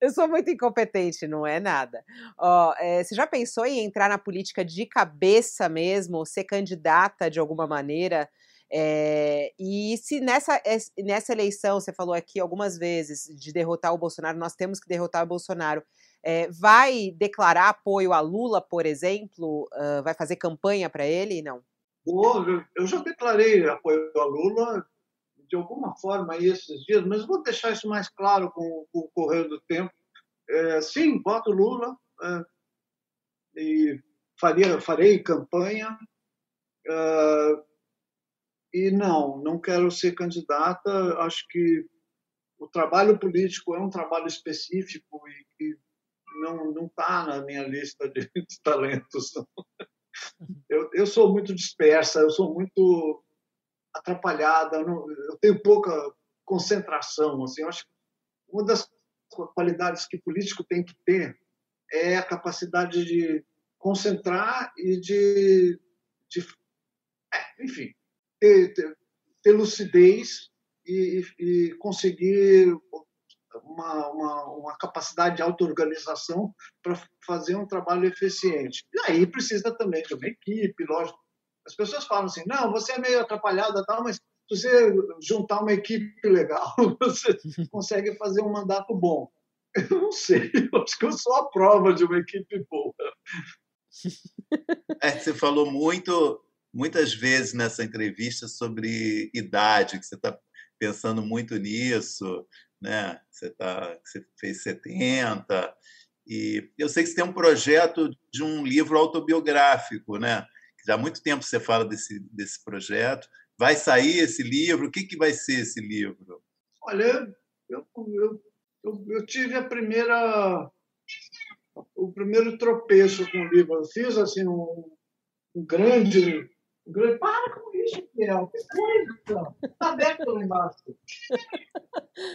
Speaker 2: Eu sou muito incompetente, não é nada. Ó, é, você já pensou em entrar na política de cabeça mesmo, ser candidata de alguma maneira? É, e se nessa, nessa eleição, você falou aqui algumas vezes, de derrotar o Bolsonaro, nós temos que derrotar o Bolsonaro, é, vai declarar apoio a Lula, por exemplo? Uh, vai fazer campanha para ele? Não?
Speaker 3: Eu já declarei apoio a Lula de alguma forma esses dias, mas vou deixar isso mais claro com, com o correr do tempo. É, sim, voto Lula é, e faria, farei campanha. É, e não, não quero ser candidata. Acho que o trabalho político é um trabalho específico e que não não está na minha lista de, talentos. Eu, eu sou muito dispersa, eu sou muito atrapalhada, eu, não, eu tenho pouca concentração. Assim, eu acho que uma das qualidades que político tem que ter é a capacidade de concentrar e de, de é, enfim, ter, ter, ter lucidez e, e, conseguir uma, uma, uma capacidade de auto-organização para fazer um trabalho eficiente. E aí precisa também de uma equipe, lógico. As pessoas falam assim, não, você é meio atrapalhada, tal, mas se você juntar uma equipe legal, você consegue fazer um mandato bom. Eu não sei, eu acho que eu sou a prova de uma equipe boa.
Speaker 4: É, você falou muito muitas vezes nessa entrevista sobre idade, que você está pensando muito nisso, né? Você, tá, você fez 70, e eu sei que você tem um projeto de um livro autobiográfico, né? Já há muito tempo você fala desse, desse projeto. Vai sair esse livro? O que, que vai ser esse livro?
Speaker 3: Olha, eu, eu, eu, eu tive a primeira o primeiro tropeço com o livro. Eu fiz assim um, um grande, um grande. Para com isso, Miguel. Que coisa, então. Está aberto lá embaixo.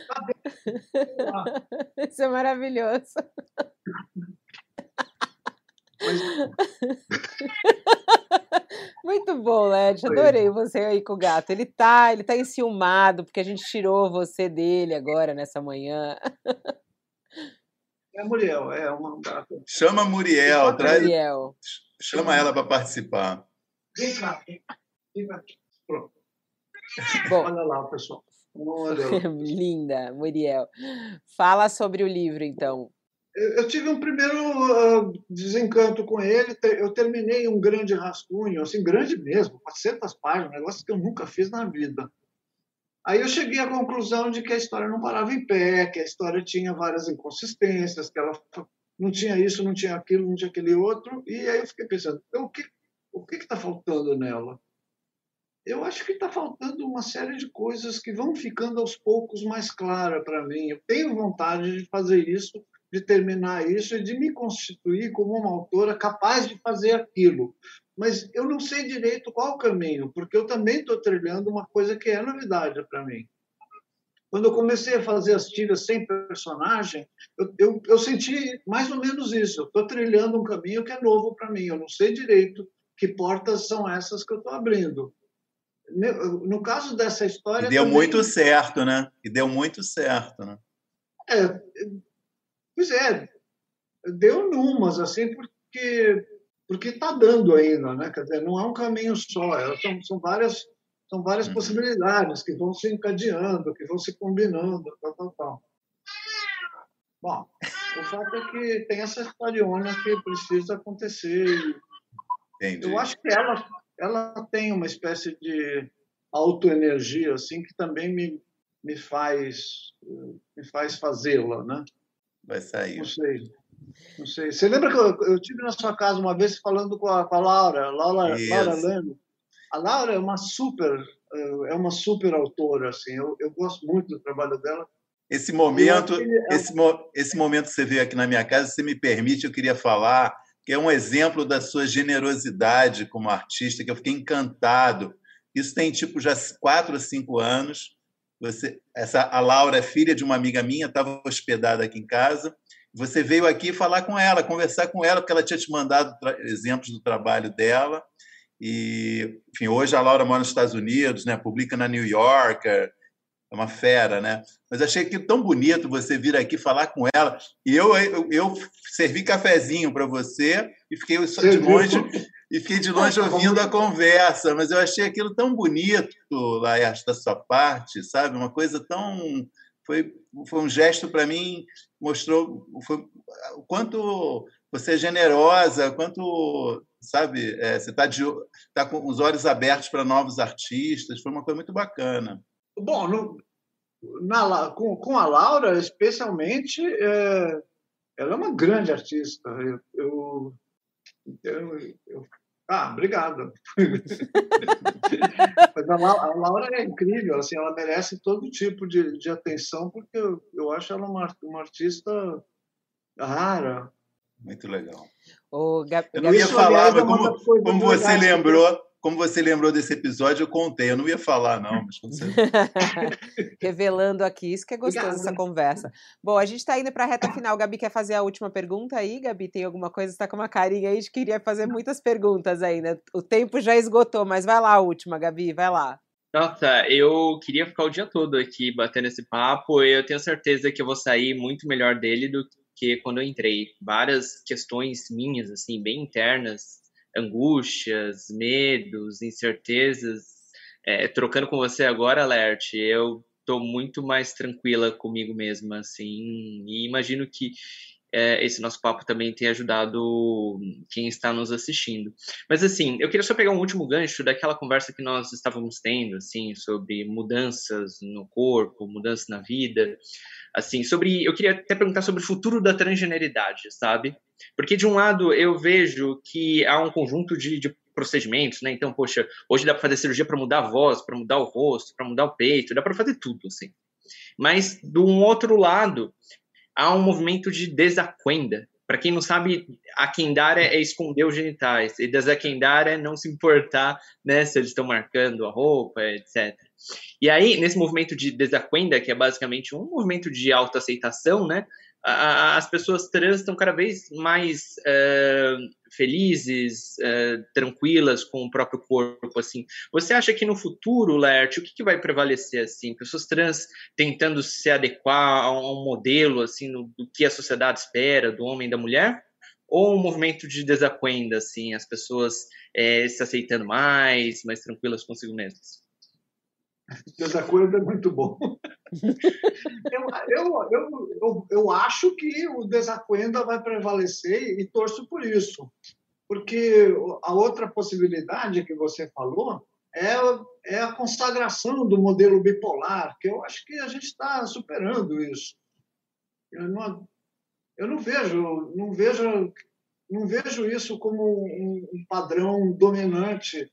Speaker 3: Tá
Speaker 2: aberto. Isso é maravilhoso. Muito bom, Led. Adorei você aí com o gato. Ele tá, ele tá enciumado porque a gente tirou você dele agora nessa manhã.
Speaker 3: É a Muriel, é uma gata.
Speaker 4: Chama a Muriel, traz. Muriel. Chama ela para participar.
Speaker 3: Vem cá, vem cá. Pronto. Bom, Olha lá, pessoal.
Speaker 2: Linda, Muriel. Fala sobre o livro, então.
Speaker 3: Eu tive um primeiro uh, desencanto com ele. Eu terminei um grande rascunho, assim, grande mesmo, 400 páginas, um negócio que eu nunca fiz na vida. Aí eu cheguei à conclusão de que a história não parava em pé, que a história tinha várias inconsistências, que ela não tinha isso, não tinha aquilo, não tinha aquele outro. E aí eu fiquei pensando, então, o que o que está faltando nela? Eu acho que está faltando uma série de coisas que vão ficando aos poucos mais claras para mim. Eu tenho vontade de fazer isso de terminar isso e de me constituir como uma autora capaz de fazer aquilo. Mas eu não sei direito qual o caminho, porque eu também estou trilhando uma coisa que é novidade para mim. Quando eu comecei a fazer as tiras sem personagem, eu, eu, eu senti mais ou menos isso. Eu estou trilhando um caminho que é novo para mim. Eu não sei direito que portas são essas que eu estou abrindo. No caso dessa história.
Speaker 4: E deu também... muito certo, né? E deu muito certo, né?
Speaker 3: É, Pois é, deu numas, assim, porque porque está dando ainda, né? Quer dizer, não é um caminho só, é, são, são várias são várias uhum. possibilidades que vão se encadeando, que vão se combinando, tal, tal, tal. Bom, o fato é que tem essa historiona que precisa acontecer. Entendi. Eu acho que ela, ela tem uma espécie de autoenergia assim que também me, me faz me faz fazê-la, né?
Speaker 4: vai sair.
Speaker 3: Não sei. Não sei. Você lembra que eu, eu tive na sua casa uma vez falando com a, com a Laura, Laura, Laura Lano? A Laura é uma super, é uma super autora, assim. Eu, eu gosto muito do trabalho dela.
Speaker 4: Esse momento, esse, esse momento que você veio aqui na minha casa, se me permite, eu queria falar que é um exemplo da sua generosidade como artista, que eu fiquei encantado. Isso tem tipo já quatro ou cinco anos. Você, essa, a Laura é filha de uma amiga minha, estava hospedada aqui em casa. Você veio aqui falar com ela, conversar com ela, porque ela tinha te mandado exemplos do trabalho dela. E, enfim, hoje a Laura mora nos Estados Unidos, né? Publica na New Yorker, é uma fera, né? Mas achei que tão bonito você vir aqui falar com ela. E eu, eu, eu servi cafezinho para você e fiquei de longe e fiquei de longe ouvindo a conversa, mas eu achei aquilo tão bonito, Laerte, da sua parte, sabe? Uma coisa tão. Foi, foi um gesto para mim, mostrou foi, o quanto você é generosa, quanto, sabe, é, você está tá com os olhos abertos para novos artistas, foi uma coisa muito bacana.
Speaker 3: Bom, no, na, com, com a Laura, especialmente, é, ela é uma grande artista. Eu, eu, eu, eu ah, obrigado. Mas a, Laura é incrível, assim, ela merece todo tipo de, de atenção, porque eu, eu acho ela uma, uma artista rara.
Speaker 4: Muito legal.
Speaker 2: O Gab...
Speaker 4: Eu não ia falar, mas como, como você lembrou, como você lembrou desse episódio, eu contei. Eu não ia falar, não, mas você...
Speaker 2: Revelando aqui, isso que é gostoso Obrigado. essa conversa. Bom, a gente está indo para a reta final. Gabi quer fazer a última pergunta aí? Gabi, tem alguma coisa? Está com uma carinha aí de queria fazer muitas perguntas ainda. O tempo já esgotou, mas vai lá a última, Gabi, vai lá.
Speaker 5: Nossa, eu queria ficar o dia todo aqui batendo esse papo. Eu tenho certeza que eu vou sair muito melhor dele do que quando eu entrei. Várias questões minhas, assim, bem internas, angústias, medos, incertezas. É, trocando com você agora, Alert, eu tô muito mais tranquila comigo mesma, assim, e imagino que é, esse nosso papo também tenha ajudado quem está nos assistindo. Mas assim, eu queria só pegar um último gancho daquela conversa que nós estávamos tendo, assim, sobre mudanças no corpo, mudanças na vida, assim, sobre, eu queria até perguntar sobre o futuro da transgeneridade, sabe? Porque de um lado eu vejo que há um conjunto de, de procedimentos, né? Então, poxa, hoje dá para fazer cirurgia para mudar a voz, para mudar o rosto, para mudar o peito, dá para fazer tudo, assim. Mas, do outro lado, há um movimento de desaquenda. Para quem não sabe, aquendar é, é esconder os genitais, e desaquendar é não se importar né, se eles estão marcando a roupa, etc. E aí, nesse movimento de desaquenda, que é basicamente um movimento de autoaceitação, né, as pessoas trans estão cada vez mais uh, felizes, uh, tranquilas com o próprio corpo, assim. Você acha que no futuro, Lert, o que, que, vai prevalecer, assim? Pessoas trans tentando se adequar a um modelo, assim, no, do que a sociedade espera do homem e da mulher? Ou um movimento de desacuenda, assim, as pessoas é, se aceitando mais, mais tranquilas consigo mesmas?
Speaker 3: Desacordo é muito bom. eu, eu, eu, eu, acho que o desacordo vai prevalecer e torço por isso. Porque a outra possibilidade que você falou é, é a consagração do modelo bipolar, que eu acho que a gente está superando isso. Eu não, eu não vejo, não vejo, não vejo isso como um, um padrão dominante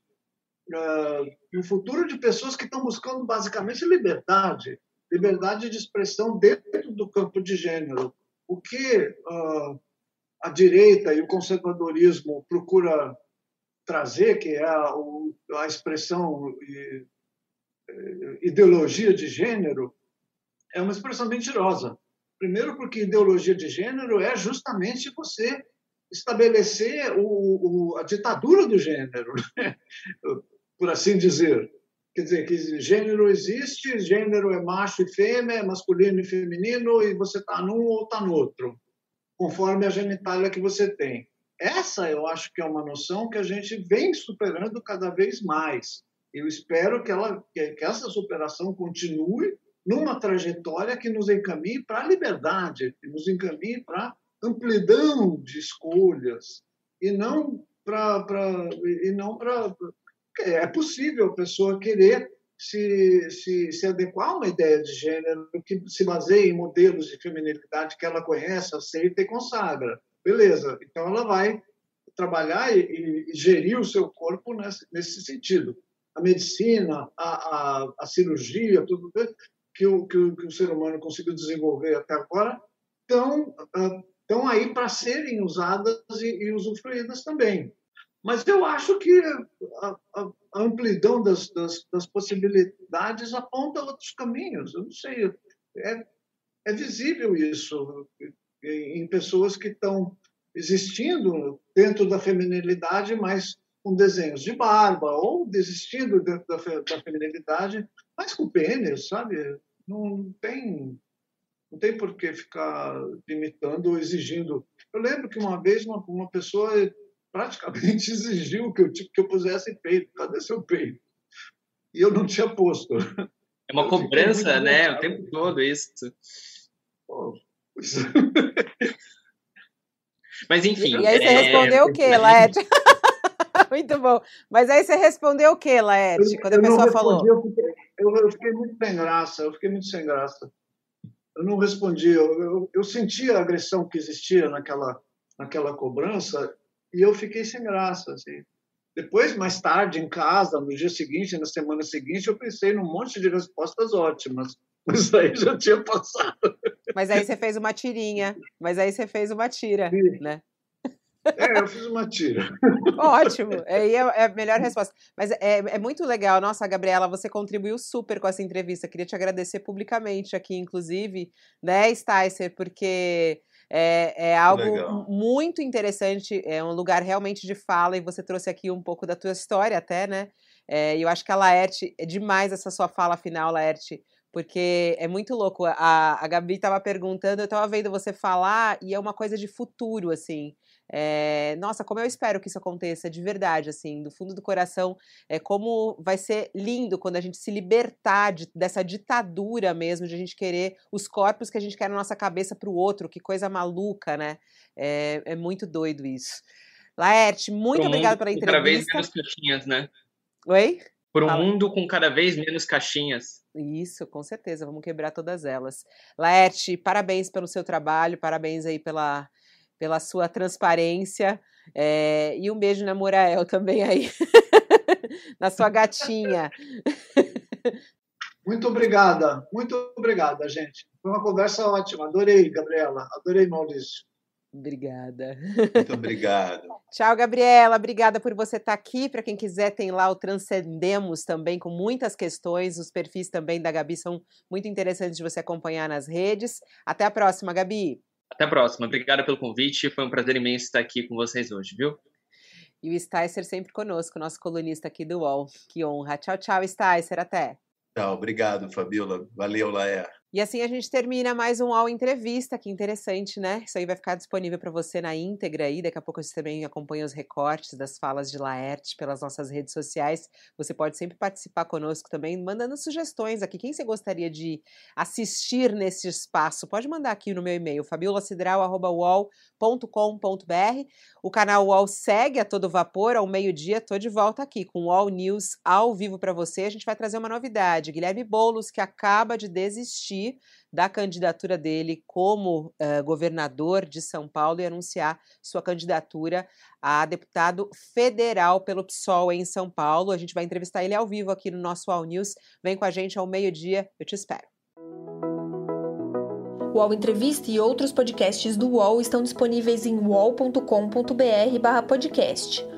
Speaker 3: uh, um futuro de pessoas que estão buscando basicamente liberdade, liberdade de expressão dentro do campo de gênero. O que uh, a direita e o conservadorismo procura trazer, que é a, a expressão e, ideologia de gênero, é uma expressão mentirosa. Primeiro, porque ideologia de gênero é justamente você estabelecer o, o, a ditadura do gênero. Por assim dizer. Quer dizer, que gênero existe, gênero é macho e fêmea, é masculino e feminino, e você está num ou está no outro, conforme a genitália que você tem. Essa eu acho que é uma noção que a gente vem superando cada vez mais. Eu espero que, ela, que essa superação continue numa trajetória que nos encaminhe para a liberdade, que nos encaminhe para amplidão de escolhas e não para é possível a pessoa querer se, se, se adequar a uma ideia de gênero que se baseie em modelos de feminilidade que ela conhece, aceita e consagra. Beleza, então ela vai trabalhar e, e gerir o seu corpo nesse, nesse sentido. A medicina, a, a, a cirurgia, tudo que o, que o, que, o, ser humano conseguiu desenvolver até agora, estão, aí para serem usadas e, e usufruídas também. Mas eu acho que a, a, amplidão das, das, das, possibilidades aponta outros caminhos. Eu não sei, é, é visível isso em pessoas que estão existindo dentro da feminilidade, mas com desenhos de barba, ou desistindo dentro da, da feminilidade, mas com pênis, sabe? Não tem, não tem por que ficar limitando ou exigindo. Eu lembro que uma vez uma, uma pessoa praticamente exigiu que eu, que eu pusesse peito. Cadê seu peito? E eu não tinha posto.
Speaker 5: É uma eu cobrança, né? O tempo todo isso. Mas enfim.
Speaker 2: E, e aí você é... respondeu o quê, Laete? muito bom. Mas aí você respondeu o quê, Laete, quando a pessoa falou?
Speaker 3: Eu fiquei, eu, eu fiquei, muito sem graça, eu fiquei muito sem graça. Eu não respondi, eu, eu, eu senti a agressão que existia naquela, naquela cobrança e eu fiquei sem graça. Assim. Depois, mais tarde, em casa, no dia seguinte, na semana seguinte, eu pensei num monte de respostas ótimas. Mas aí já tinha passado.
Speaker 2: Mas aí você fez uma tirinha. Mas aí você fez uma tira, Sim. né?
Speaker 3: É, eu fiz uma tira.
Speaker 2: Ótimo, aí é, é, a melhor resposta. Mas é, é muito legal. Nossa, Gabriela, você contribuiu super com essa entrevista. Queria te agradecer publicamente aqui, inclusive, né, Sticer, porque é, é algo Legal. muito interessante, é um lugar realmente de fala, e você trouxe aqui um pouco da tua história até, né? É, e eu acho que a Laerte, é demais essa sua fala final, Laerte, porque é muito louco. A, a Gabi estava perguntando, eu estava vendo você falar, e é uma coisa de futuro, assim. É, nossa, como eu espero que isso aconteça de verdade, assim, do fundo do coração. É como vai ser lindo quando a gente se libertar de, dessa ditadura mesmo, de a gente querer os corpos que a gente quer na nossa cabeça para o outro. Que coisa maluca, né? É, é muito doido isso. Laerte, muito obrigada pela entrevista.
Speaker 5: Cada vez menos caixinhas, né?
Speaker 2: Oi?
Speaker 5: Por um mundo com cada vez menos caixinhas.
Speaker 2: Isso, com certeza, vamos quebrar todas elas. Laerte, parabéns pelo seu trabalho, parabéns aí pela, pela sua transparência. É, e um beijo na Morael também aí, na sua gatinha.
Speaker 3: Muito obrigada, muito obrigada, gente. Foi uma conversa ótima. Adorei, Gabriela. Adorei, Maurício.
Speaker 2: Obrigada.
Speaker 4: Muito obrigado.
Speaker 2: Tchau, Gabriela. Obrigada por você estar aqui. Para quem quiser, tem lá o Transcendemos também, com muitas questões. Os perfis também da Gabi são muito interessantes de você acompanhar nas redes. Até a próxima, Gabi.
Speaker 5: Até a próxima. Obrigada pelo convite. Foi um prazer imenso estar aqui com vocês hoje, viu?
Speaker 2: E o Sticer sempre conosco, nosso colunista aqui do UOL. Que honra. Tchau, tchau, Sticer. Até.
Speaker 4: Tchau. Obrigado, Fabiola. Valeu, Laé.
Speaker 2: E assim a gente termina mais um All Entrevista, que interessante, né? Isso aí vai ficar disponível para você na íntegra aí. Daqui a pouco você também acompanha os recortes das falas de Laerte pelas nossas redes sociais. Você pode sempre participar conosco também, mandando sugestões aqui. Quem você gostaria de assistir nesse espaço? Pode mandar aqui no meu e-mail, fabiolacidral.com.br. O canal UOL segue a todo vapor, ao meio-dia, estou de volta aqui com o UOL News ao vivo para você. A gente vai trazer uma novidade. Guilherme Boulos, que acaba de desistir desistir da candidatura dele como uh, governador de São Paulo e anunciar sua candidatura a deputado federal pelo PSOL em São Paulo. A gente vai entrevistar ele ao vivo aqui no nosso All News. Vem com a gente ao meio-dia, eu te espero.
Speaker 1: O UOL Entrevista e outros podcasts do UOL estão disponíveis em uol.com.br/podcast.